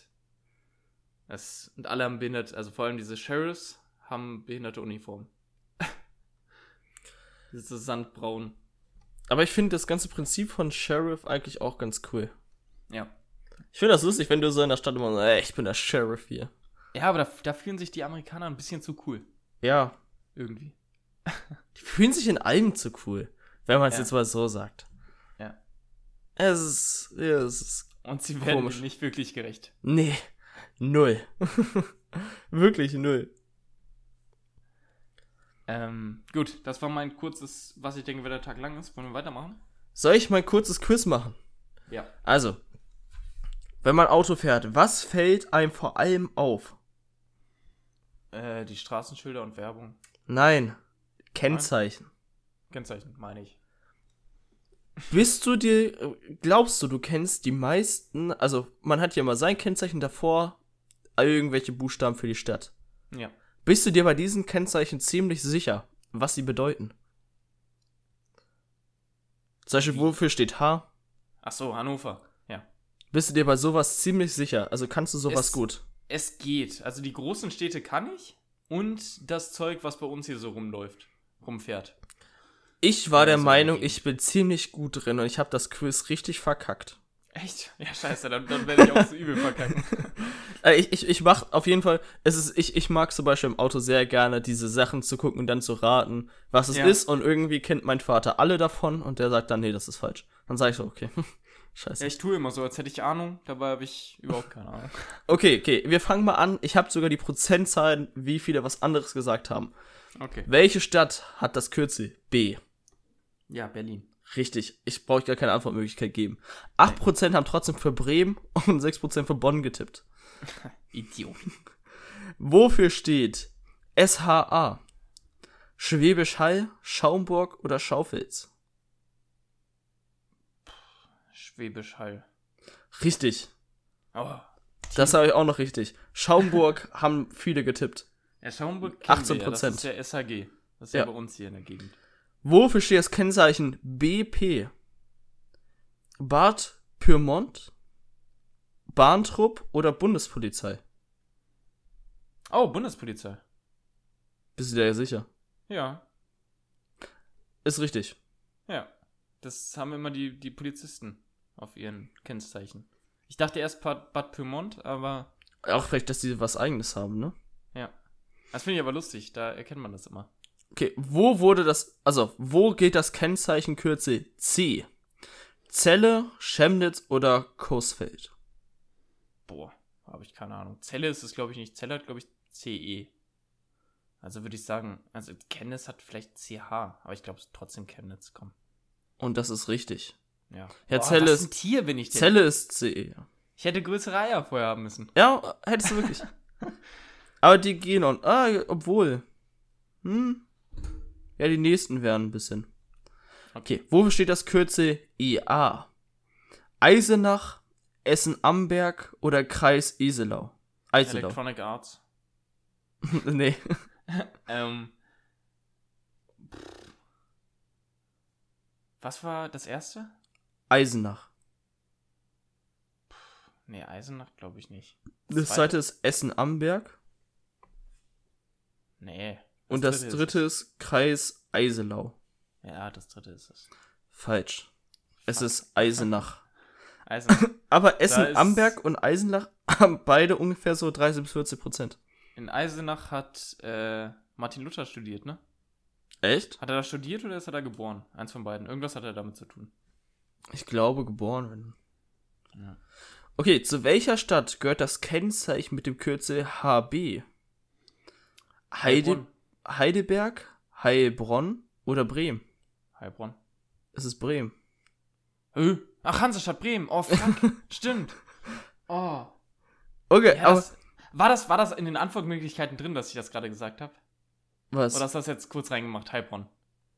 das, und alle haben behindert, also vor allem diese Sheriffs haben behinderte Uniformen. Diese Sandbraun. Aber ich finde das ganze Prinzip von Sheriff eigentlich auch ganz cool. Ja. Ich finde das lustig, wenn du so in der Stadt immer so, ey, ich bin der Sheriff hier. Ja, aber da, da fühlen sich die Amerikaner ein bisschen zu cool. Ja. Irgendwie. Die fühlen sich in allem zu cool, wenn man es Ja. jetzt mal so sagt. Ja. Es ist, es ist, Und sie werden Komisch. nicht wirklich gerecht. nee, null. Wirklich null. Ähm, gut, das war mein kurzes, was ich denke, wenn der Tag lang ist. Wollen wir weitermachen? Soll ich mal ein kurzes Quiz machen? Ja. Also, wenn man Auto fährt, was fällt einem vor allem auf? Äh, die Straßenschilder und Werbung. Nein, Kennzeichen. Kennzeichen, meine ich. Bist du dir, glaubst du, du kennst die meisten, also man hat ja immer sein Kennzeichen davor, irgendwelche Buchstaben für die Stadt. Ja. Bist du dir bei diesen Kennzeichen ziemlich sicher, was sie bedeuten? Zum Beispiel, wofür steht H? Ach so, Hannover. Bist du dir bei sowas ziemlich sicher? Also kannst du sowas Es- gut? Es geht. Also die großen Städte kann ich. Und das Zeug, was bei uns hier so rumläuft, rumfährt. Ich war Ja, der so Meinung, ich bin ziemlich gut drin und ich habe das Quiz richtig verkackt. Echt? Ja, scheiße, dann, dann werde ich auch so übel verkacken. Äh, ich, ich, ich mach auf jeden Fall, es ist, ich, ich mag zum Beispiel im Auto sehr gerne, diese Sachen zu gucken und dann zu raten, was es Ja. ist. Und irgendwie kennt mein Vater alle davon und der sagt dann, nee, das ist falsch. Dann sage ich so, okay, scheiße. Ja, ich tue immer so, als hätte ich Ahnung. Dabei habe ich überhaupt keine Ahnung. Okay, okay, wir fangen mal an. Ich habe sogar die Prozentzahlen, wie viele was anderes gesagt haben. Okay. Welche Stadt hat das Kürzel B? Ja, Berlin. Richtig, ich brauche gar keine Antwortmöglichkeit geben. 8% haben trotzdem für Bremen und 6% für Bonn getippt. Idiot. Wofür steht SHA? Schwäbisch Hall, Schaumburg oder Schaufels? Schwäbisch Hall. Richtig, Oh. das habe ich auch noch richtig. Schaumburg haben viele getippt. Ja, Schaumburg kennen 18%. wir ja, Das ist ja SHG. Das ist ja. Ja. bei uns hier in der Gegend. Wofür steht das Kennzeichen BP? Bad Pyrmont, Bahntrupp oder Bundespolizei? Oh, Bundespolizei. Bist du dir sicher? Ja. Ist richtig. Ja. Das haben immer die, die Polizisten auf ihren Kennzeichen. Ich dachte erst Bad, Pyrmont, aber Auch vielleicht, dass die was eigenes haben, ne? ja. Das finde ich aber lustig, da erkennt man das immer. Okay, wo wurde das, also, wo geht das Kennzeichen Kürzel C? Celle, Chemnitz oder Coesfeld? Boah, habe ich keine Ahnung. Zelle ist es, glaube ich, nicht. Zelle hat, glaube ich, CE. Also würde ich sagen, also Chemnitz hat vielleicht CH, aber ich glaube, es ist trotzdem Chemnitz, komm. Und das ist richtig. Ja, Ja, Boah, Zelle was ist- ein Tier bin ich denn. Celle ist CE. ja. Ich hätte größere Eier vorher haben müssen. Ja, hättest du wirklich. Aber die gehen on. Ah, obwohl. Hm. Ja, die nächsten wären ein bisschen. Okay, wofür steht das Kürzel IA? Eisenach, Essen-Amberg oder Kreis Iselau? Eiselau. Electronic Arts. nee. Ähm. Was war das erste? Eisenach. Nee, Eisenach glaube ich nicht. Das zweite ist Essen-Amberg. Nee. Und das ist dritte es. ist Kreis Eiselau. Ja, das dritte ist es. Falsch. Es ist Eisenach. Eisenach. Aber ist- Essen-Amberg und Eisenach haben beide ungefähr so 30 bis 40 Prozent. In Eisenach hat äh, Martin Luther studiert, ne? Echt? Hat er da studiert oder ist er da geboren? Eins von beiden. Irgendwas hat er damit zu tun. Ich glaube, geboren werden. Ja. Okay, zu welcher Stadt gehört das Kennzeichen mit dem Kürzel HB? Heide, Heilbronn. Heidelberg, Heilbronn oder Bremen? Heilbronn. Es ist Bremen. Äh, Ach, Hansestadt Bremen. Oh, fuck. Stimmt. Oh. Okay, Ja, aber das, war, das, war das in den Antwortmöglichkeiten drin, dass ich das gerade gesagt habe? was? Oder hast du das jetzt kurz reingemacht? Heilbronn.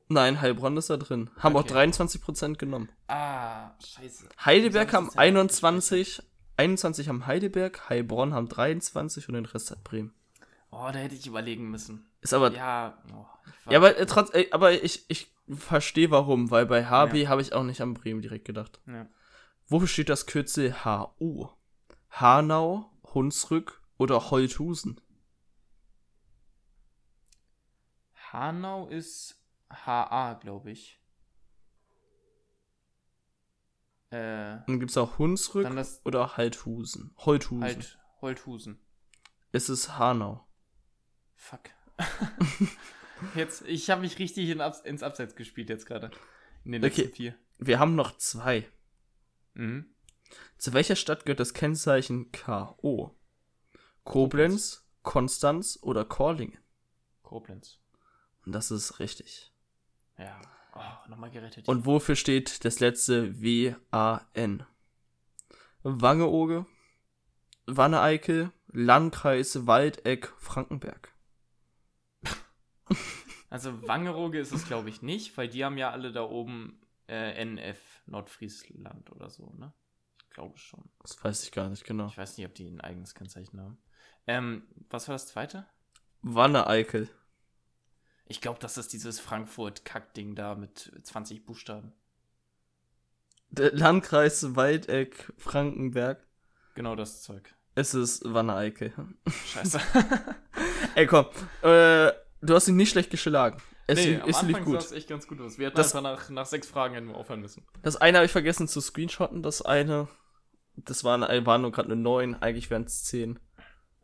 Nein, Heilbronn ist da drin. Haben auch Okay. 23% genommen. Ah, scheiße. Heidelberg haben ich das denn 21, 21 haben Heidelberg, Heilbronn haben 23 und den Rest hat Bremen. Oh, da hätte ich überlegen müssen. Ist aber ja, Ja, oh, war- aber äh, trotz äh, aber ich ich verstehe warum, weil bei HB habe ich auch nicht an Bremen direkt gedacht. ja. Wofür steht das Kürzel HU? Hanau, Hunsrück oder Holthusen? Hanau ist HA, glaube ich. Äh, Dann gibt es auch Hunsrück das oder Halthusen. Holthusen. halt Holthusen. Es ist Hanau. Fuck. jetzt, ich habe mich richtig in ins Abseits gespielt jetzt gerade. In den Okay. letzten vier. Wir haben noch zwei. Mhm. Zu welcher Stadt gehört das Kennzeichen KO? Koblenz, Konstanz oder Korlingen? Koblenz. Und das ist richtig. Ja. Oh, nochmal gerettet. Und wofür steht das letzte W-A-N? Wangeoge, Wanne-Eickel, Landkreis Waldeck, Frankenberg. Also Wangerooge ist es, glaube ich, nicht, weil die haben ja alle da oben äh, NF Nordfriesland oder so, ne? Ich glaube schon. Das weiß ich gar nicht genau. Ich weiß nicht, ob die ein eigenes Kennzeichen haben. Ähm, was war das zweite? Wanne-Eickel. Ich glaube, das ist dieses Frankfurt-Kack-Ding da mit 20 Buchstaben. Der Landkreis Waldeck, Frankenberg. Genau das Zeug. Es ist Wanne-Eickel. Scheiße. Ey, komm. Äh, du hast ihn nicht schlecht geschlagen. Es, nee, es am lief Anfang sah gut. es echt ganz gut aus. Wir hätten Das- einfach nach, nach sechs Fragen hätten wir aufhören müssen. Das eine habe ich vergessen zu screenshotten. Das eine, das waren, waren nur gerade eine 9. Eigentlich wären es 10.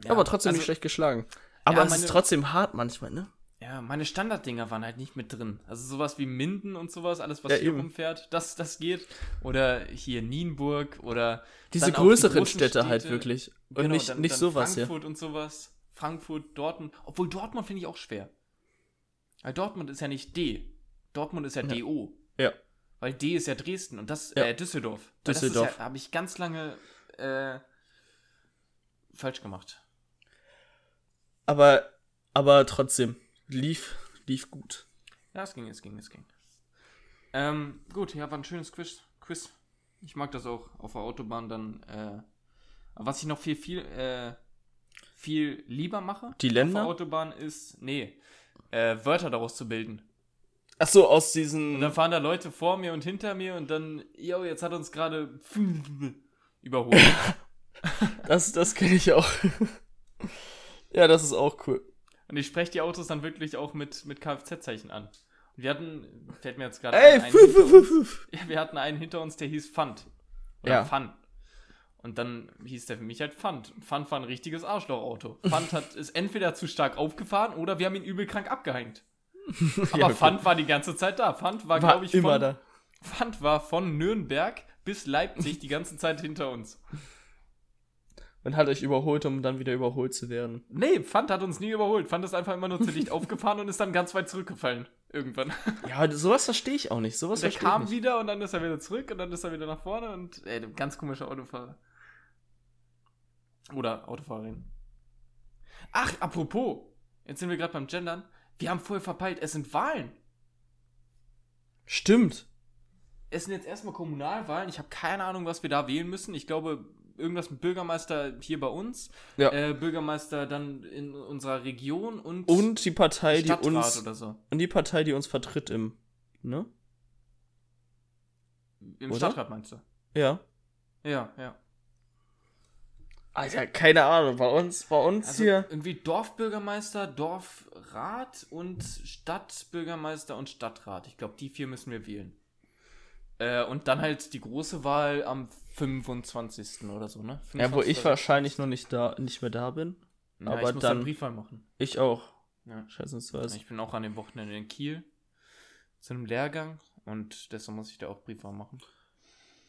Aber trotzdem also, nicht schlecht geschlagen. Aber Ja, es ist trotzdem hart manchmal, ne? Ja, meine Standarddinger waren halt nicht mit drin. Also sowas wie Minden und sowas, alles, was Ja, hier eben. rumfährt, das, das geht. Oder hier Nienburg oder Diese auch die größeren großen Städte, halt Städte. wirklich. Und Genau, nicht, dann, nicht dann sowas hier. Frankfurt und sowas. Frankfurt, Dortmund. Obwohl Dortmund finde ich auch schwer. Weil Dortmund ist ja nicht D. Dortmund ist ja, Ja. DO. Ja. Weil D ist ja Dresden und das Ja. äh, Düsseldorf. Weil Düsseldorf. Das ja, habe ich ganz lange äh, falsch gemacht. Aber, aber trotzdem, lief, lief gut. Ja, es ging, es ging, es ging. Ähm, gut, ja, war ein schönes Quiz. Quiz. Ich mag das auch auf der Autobahn dann. Äh, was ich noch viel, viel, äh, viel lieber mache Die auf der Länder? Autobahn ist, nee, äh, Wörter daraus zu bilden. Ach so, aus Und diesen. dann fahren da Leute vor mir und hinter mir und dann, yo, jetzt hat uns gerade überholt. Das, das kenne ich auch. ja, das ist auch cool. Und ich spreche die Autos dann wirklich auch mit, mit Kfz-Zeichen an. Und wir hatten, fällt mir jetzt gerade Ey, ein, fü, hinter fü, fü, uns- fü. Ja, wir hatten einen hinter uns, der hieß Pfand. Oder Ja. Fun. Und dann hieß der für mich halt Pfand. Pfand war ein richtiges Arschlochauto. Pfand hat, ist entweder zu stark aufgefahren oder wir haben ihn übel krank abgehängt. Aber Ja, okay. Pfand war die ganze Zeit da. Pfand war, War glaube ich, immer von, da. Pfand war von Nürnberg bis Leipzig die ganze Zeit hinter uns. Und hat euch überholt, um dann wieder überholt zu werden. Nee, Pfand hat uns nie überholt. Pfand ist einfach immer nur zu dicht aufgefahren und ist dann ganz weit zurückgefallen. Irgendwann. Ja, sowas verstehe ich auch nicht. Sowas der kam nicht. wieder und dann ist er wieder zurück und dann ist er wieder nach vorne und ey, ganz komischer Autofahrer. Oder Autofahrerin. Ach, apropos, jetzt sind wir gerade beim Gendern. Wir haben voll verpeilt, es sind Wahlen. Stimmt. Es sind jetzt erstmal Kommunalwahlen. Ich habe keine Ahnung, was wir da wählen müssen. Ich glaube, irgendwas mit Bürgermeister hier bei uns. Ja. Äh, Bürgermeister dann in unserer Region und, Und die Partei, die Stadtrat uns. oder so. Und die Partei, die uns vertritt im. Ne? Im Oder? Stadtrat meinst du? Ja. Ja, ja. Alter, keine Ahnung. Bei uns, bei uns Also hier. irgendwie Dorfbürgermeister, Dorfrat und Stadtbürgermeister und Stadtrat. Ich glaube, die vier müssen wir wählen. Äh, und dann halt die große Wahl am 25. oder so, ne? Ja, wo 25. ich wahrscheinlich noch nicht da, nicht mehr da bin. Ja, aber ich muss dann- Briefwahl machen. Ich auch. Ja. Scheißensweise. Ich bin auch an dem Wochenende in Kiel zu einem Lehrgang und deshalb muss ich da auch Briefwahl machen.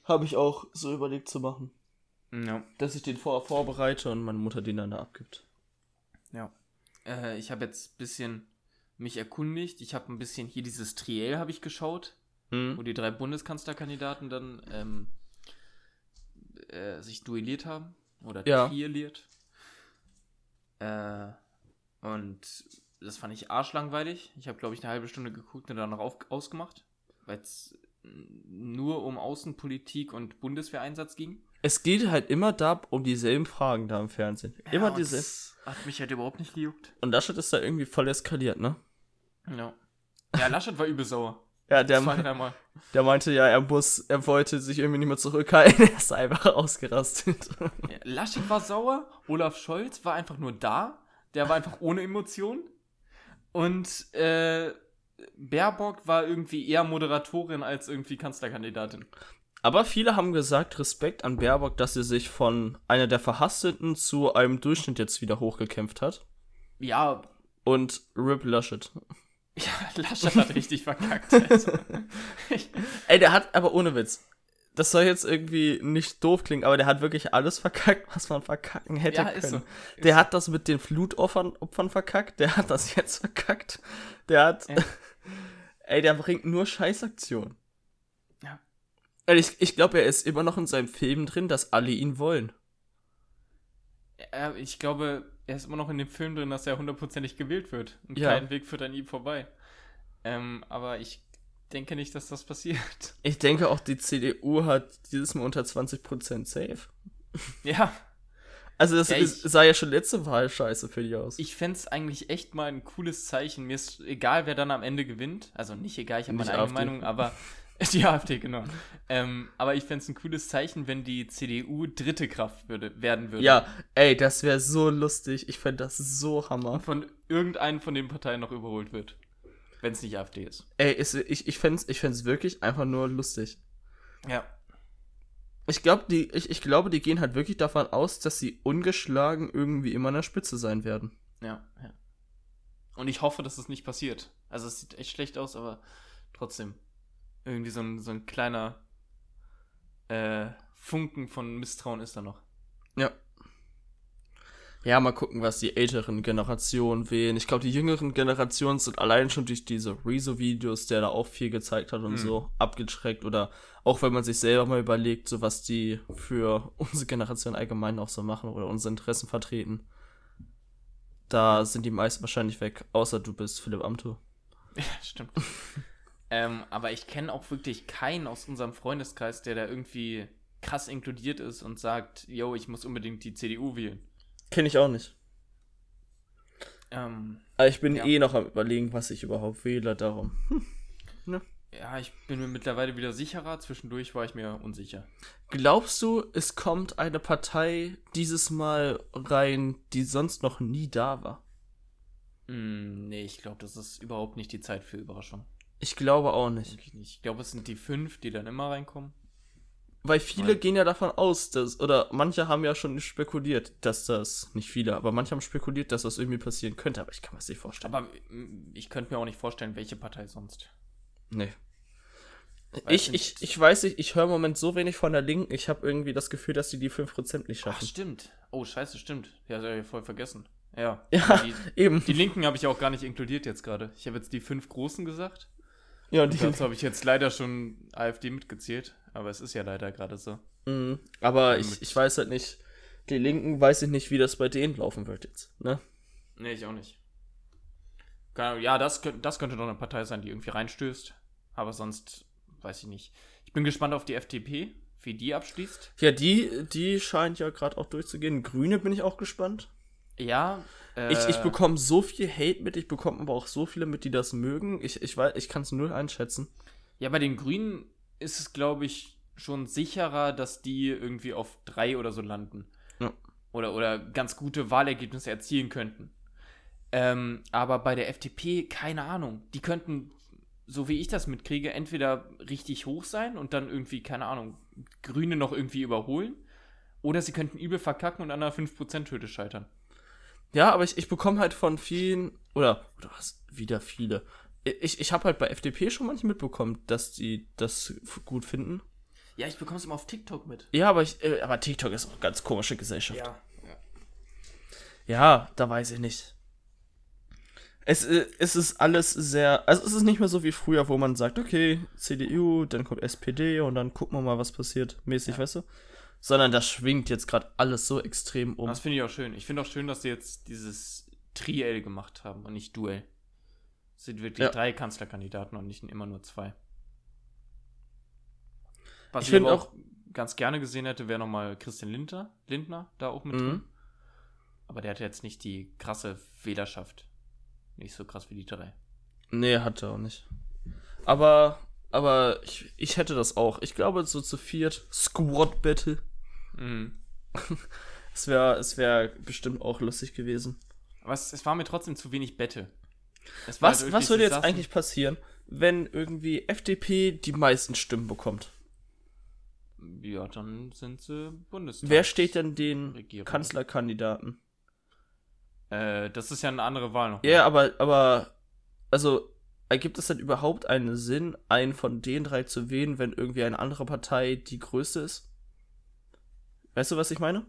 Habe ich auch so überlegt zu machen. Ja. Dass ich den vor vorbereite und meine Mutter den dann da abgibt. Ja. Äh, ich habe jetzt ein bisschen mich erkundigt. Ich habe ein bisschen hier dieses Triell habe ich geschaut. Wo Hm? die drei Bundeskanzlerkandidaten dann ähm, äh, sich duelliert haben oder Ja. trielliert. Äh, und das fand ich arschlangweilig. Ich habe, glaube ich, eine halbe Stunde geguckt und dann noch auf, ausgemacht, weil es nur um Außenpolitik und Bundeswehreinsatz ging. Es geht halt immer da um dieselben Fragen da im Fernsehen. Immer und diese. das Hat mich halt überhaupt nicht gejuckt. Und Laschet ist da irgendwie voll eskaliert, ne? Ja. Ja, Laschet war übel sauer. Ja, der, Zwei, me- dreimal. der meinte ja, er muss, er wollte sich irgendwie nicht mehr zurückhalten. Er ist einfach ausgerastet. Ja, Laschet war sauer, Olaf Scholz war einfach nur da, der war einfach ohne Emotionen. Und äh, Baerbock war irgendwie eher Moderatorin als irgendwie Kanzlerkandidatin. Aber viele haben gesagt, Respekt an Baerbock, dass sie sich von einer der Verhassteten zu einem Durchschnitt jetzt wieder hochgekämpft hat. Ja. Und Rip Laschet. Ja, Laschet hat richtig verkackt. Also. Ey, der hat, aber ohne Witz. Das soll jetzt irgendwie nicht doof klingen, aber der hat wirklich alles verkackt, was man verkacken hätte Ja, ist können. so. Der hat das mit den Flutopfern Opfern verkackt, der hat das jetzt verkackt. Der hat. Ja. Ey, der bringt nur Scheißaktionen. Ja. Ey, Ich, ich glaube, er ist immer noch in seinem Film drin, dass alle ihn wollen. Ich glaube, er ist immer noch in dem Film drin, dass er hundertprozentig gewählt wird. Und Ja. kein Weg führt an ihm vorbei. Ähm, aber ich denke nicht, dass das passiert. Ich denke auch, die CDU hat dieses Mal unter 20% safe. Ja, Also das Ja, ich- sah ja schon letzte Wahl scheiße für die aus. ich fände es eigentlich echt mal ein cooles Zeichen. Mir ist egal, wer dann am Ende gewinnt. Also nicht egal, ich habe meine eigene. Meinung, aber die AfD, genau. Ähm, aber ich fände es ein cooles Zeichen, wenn die CDU dritte Kraft würde, werden würde. ja, ey, das wäre so lustig. Ich fände das so hammer. Von irgendeinen von den Parteien noch überholt wird. Wenn es nicht AfD ist. Ey, ist, ich, ich fände es ich fänd's wirklich einfach nur lustig. Ja. Ich, glaub, die, ich, ich glaube, die gehen halt wirklich davon aus, dass sie ungeschlagen irgendwie immer an der Spitze sein werden. Ja, ja. Und ich hoffe, dass es nicht passiert. Also es sieht echt schlecht aus, aber trotzdem. Irgendwie so ein, so ein kleiner äh, Funken von Misstrauen ist da noch. Ja. Ja, mal gucken, was die älteren Generationen wählen. Ich glaube, die jüngeren Generationen sind allein schon durch diese Rezo-Videos, der da auch viel gezeigt hat und Mhm. so, abgeschreckt. Oder auch wenn man sich selber mal überlegt, so was die für unsere Generation allgemein auch so machen oder unsere Interessen vertreten. Da sind die meisten wahrscheinlich weg, außer du bist Philipp Amthor. Ja, stimmt. Ähm, aber ich kenne auch wirklich keinen aus unserem Freundeskreis, der da irgendwie krass inkludiert ist und sagt, yo, ich muss unbedingt die CDU wählen. Kenne ich auch nicht. Ähm, Aber ich bin Ja. eh noch am überlegen, was ich überhaupt wähle, darum. ja, ich bin mir mittlerweile wieder sicherer. Zwischendurch war ich mir unsicher. Glaubst du, es kommt eine Partei dieses Mal rein, die sonst noch nie da war? Hm, nee, ich glaube, das ist überhaupt nicht die Zeit für Überraschung. Ich glaube auch nicht. Nicht. Ich glaube, es sind die fünf, die dann immer reinkommen. Weil viele Nein. gehen ja davon aus, dass, oder manche haben ja schon spekuliert, dass das, nicht viele, aber manche haben spekuliert, dass das irgendwie passieren könnte, aber ich kann mir das nicht vorstellen. Aber mm, ich könnte mir auch nicht vorstellen, welche Partei sonst. nee. Weil Ich, ich, ich weiß nicht, ich höre im Moment so wenig von der Linken, ich habe irgendwie das Gefühl, dass die die 5% nicht Ach, schaffen. stimmt. Oh, scheiße, stimmt. Ja, das hab ich voll vergessen. Ja. Ja, Die, eben. die Linken habe ich auch gar nicht inkludiert jetzt gerade. Ich habe jetzt die fünf Großen gesagt. Ja, und dazu habe ich jetzt leider schon AfD mitgezählt. Aber es ist ja leider gerade so. Mhm. aber ich, ich weiß halt nicht, die Linken weiß ich nicht, wie das bei denen laufen wird jetzt, ne? Nee, ich auch nicht. Ja, das, das könnte doch eine Partei sein, die irgendwie reinstößt. Aber sonst weiß ich nicht. Ich bin gespannt auf die FDP, wie die abschließt. Ja, die, die scheint ja gerade auch durchzugehen. Grüne bin ich auch gespannt. Ja. Äh, Ich, ich bekomme so viel Hate mit, ich bekomme aber auch so viele mit, die das mögen. Ich, ich weiß, ich kann es null einschätzen. Ja, bei den Grünen ist es, glaube ich, schon sicherer, dass die irgendwie auf drei oder so landen. Ja. Oder, oder ganz gute Wahlergebnisse erzielen könnten. Ähm, aber bei der FDP, keine Ahnung. Die könnten, so wie ich das mitkriege, entweder richtig hoch sein und dann irgendwie, keine Ahnung, Grüne noch irgendwie überholen. Oder sie könnten übel verkacken und an einer 5%-Hürde scheitern. Ja, aber ich, ich bekomme halt von vielen, oder, oder was, wieder viele. Ich, ich habe halt bei FDP schon manche mitbekommen, dass die das gut finden. Ja, ich bekomme es immer auf TikTok mit. Ja, aber, ich, äh, aber TikTok ist auch eine ganz komische Gesellschaft. Ja. Ja, da weiß ich nicht. Es, äh, es ist alles sehr, also es ist nicht mehr so wie früher, wo man sagt, okay, CDU, dann kommt SPD und dann gucken wir mal, was passiert, mäßig, Ja. weißt du? Sondern das schwingt jetzt gerade alles so extrem um. Das finde ich auch schön. Ich finde auch schön, dass sie jetzt dieses Triell gemacht haben und nicht Duell. Es sind wirklich Ja. drei Kanzlerkandidaten und nicht immer nur zwei. Was Ich ich, aber auch ganz gerne gesehen hätte, wäre nochmal Christian Lindner, Lindner da auch mit drin. Mhm. Aber der hat jetzt nicht die krasse Wählerschaft. Nicht so krass wie die drei. Nee, hat er auch nicht. Aber, aber ich, ich hätte das auch. Ich glaube, so zu viert, Squad Battle, Mhm. es wäre es wär bestimmt auch lustig gewesen. Aber es, es war mir trotzdem zu wenig Bette. Was, halt was würde jetzt eigentlich passieren, wenn irgendwie FDP die meisten Stimmen bekommt? Ja, dann sind sie Bundestag. Wer steht denn den Regierung. Kanzlerkandidaten? Äh, das ist ja eine andere Wahl noch. Ja, aber, aber, also, ergibt es denn überhaupt einen Sinn, einen von den drei zu wählen, wenn irgendwie eine andere Partei die größte ist? Weißt du, was ich meine?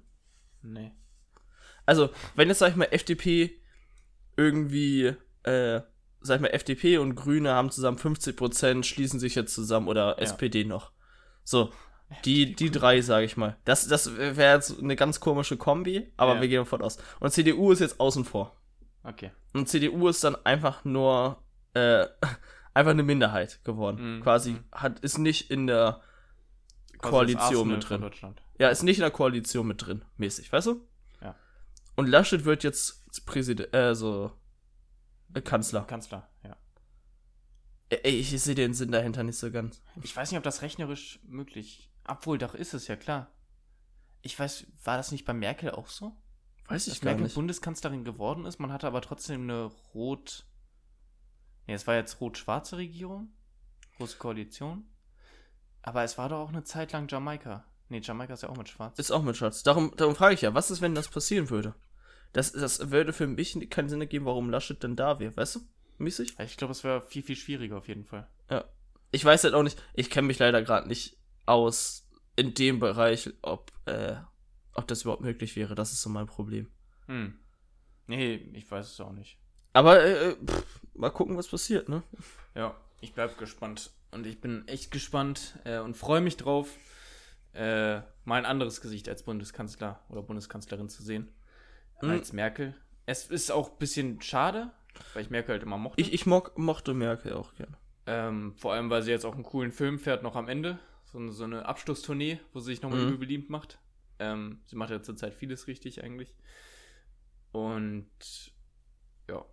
Nee. Also, wenn jetzt, sag ich mal, FDP irgendwie, äh, sag ich mal, FDP und Grüne haben zusammen 50%, schließen sich jetzt zusammen oder SPD noch. So, die, die drei, sage ich mal. Das, das wäre jetzt eine ganz komische Kombi, aber Ja. wir gehen davon aus. Und CDU ist jetzt außen vor. Okay. Und CDU ist dann einfach nur, äh, einfach eine Minderheit geworden. Mhm. Quasi, Mhm. hat, ist nicht in der Koalition Arsenal mit drin. Ja, ist nicht in der Koalition mit drin, mäßig, weißt du? Ja. Und Laschet wird jetzt Präsident, äh, so, äh, Kanzler. Kanzler, ja. Ey, ich sehe den Sinn dahinter nicht so ganz. Ich weiß nicht, ob das rechnerisch möglich. Obwohl, doch ist es ja klar. Ich weiß, war das nicht bei Merkel auch so? Weiß ich Dass gar Merkel nicht. Bundeskanzlerin geworden ist, man hatte aber trotzdem eine rot. Nee, es war jetzt rot-schwarze Regierung. Große Koalition. Aber es war doch auch eine Zeit lang Jamaika. Nee, Jamaika ist ja auch mit schwarz. Ist auch mit Schatz. Darum, darum frage ich ja, was ist, wenn das passieren würde? Das, das würde für mich keinen Sinn ergeben, warum Laschet denn da wäre, weißt du? Mäßig? ich glaube, es wäre viel, viel schwieriger auf jeden Fall. Ja. Ich weiß halt auch nicht, ich kenne mich leider gerade nicht aus in dem Bereich, ob, äh, ob das überhaupt möglich wäre. Das ist so mein Problem. Hm. Nee, ich weiß es auch nicht. Aber äh, pff, mal gucken, was passiert, ne? Ja, ich bleib gespannt. Und ich bin echt gespannt äh, und freue mich drauf, äh, mal ein anderes Gesicht als Bundeskanzler oder Bundeskanzlerin zu sehen. Mhm. Als Merkel. Es ist auch ein bisschen schade, weil ich Merkel halt immer mochte. Ich, ich mock, mochte Merkel auch gern. ähm, vor allem, weil sie jetzt auch einen coolen Film fährt, noch am Ende. So, eine- so eine Abschlusstournee, wo sie sich nochmal Mhm. beliebt macht. Ähm, sie macht ja zurzeit vieles richtig eigentlich. Und ja.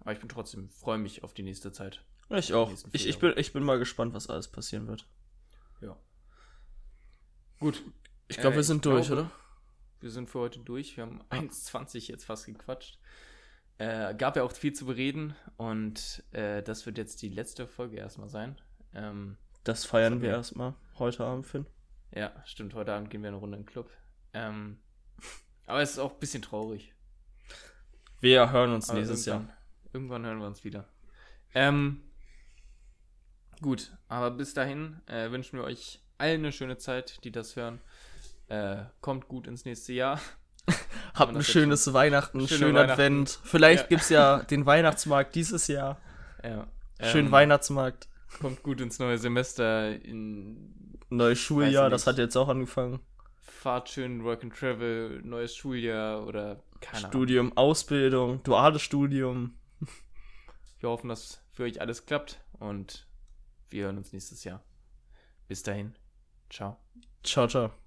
Aber ich bin trotzdem, freue mich auf die nächste Zeit. Ich auch. Ich, ich, bin, ich bin mal gespannt, was alles passieren wird. Ja. Gut, Ich glaube, Äh, wir sind durch, glaube- oder? wir sind für heute durch. Wir haben 1,20 jetzt fast gequatscht. Äh, gab ja auch viel zu bereden und äh, das wird jetzt die letzte Folge erstmal sein. Ähm, Das feiern Das wir erstmal heute Abend, Finn. ja, stimmt, heute Abend gehen wir eine Runde in den Club. Ähm, aber es ist auch ein bisschen traurig. Wir hören uns Aber nächstes Jahr. irgendwann, Irgendwann hören wir uns wieder. Ähm, gut, aber bis dahin äh, wünschen wir euch allen eine schöne Zeit, die das hören. Äh, kommt gut ins nächste Jahr. Habt ein schönes Weihnachten, Schöne schönen Weihnachten. Advent. Vielleicht Ja. gibt's ja den Weihnachtsmarkt dieses Jahr. Ja, Schönen ähm, Weihnachtsmarkt. Kommt gut ins neue Semester. In, Neues Schuljahr, das hat jetzt auch angefangen. fahrt schön Work and Travel, neues Schuljahr oder keine Ahnung. Studium, Ausbildung, duales Studium. Wir hoffen, dass für euch alles klappt und wir hören uns nächstes Jahr. Bis dahin. Ciao. Ciao, ciao.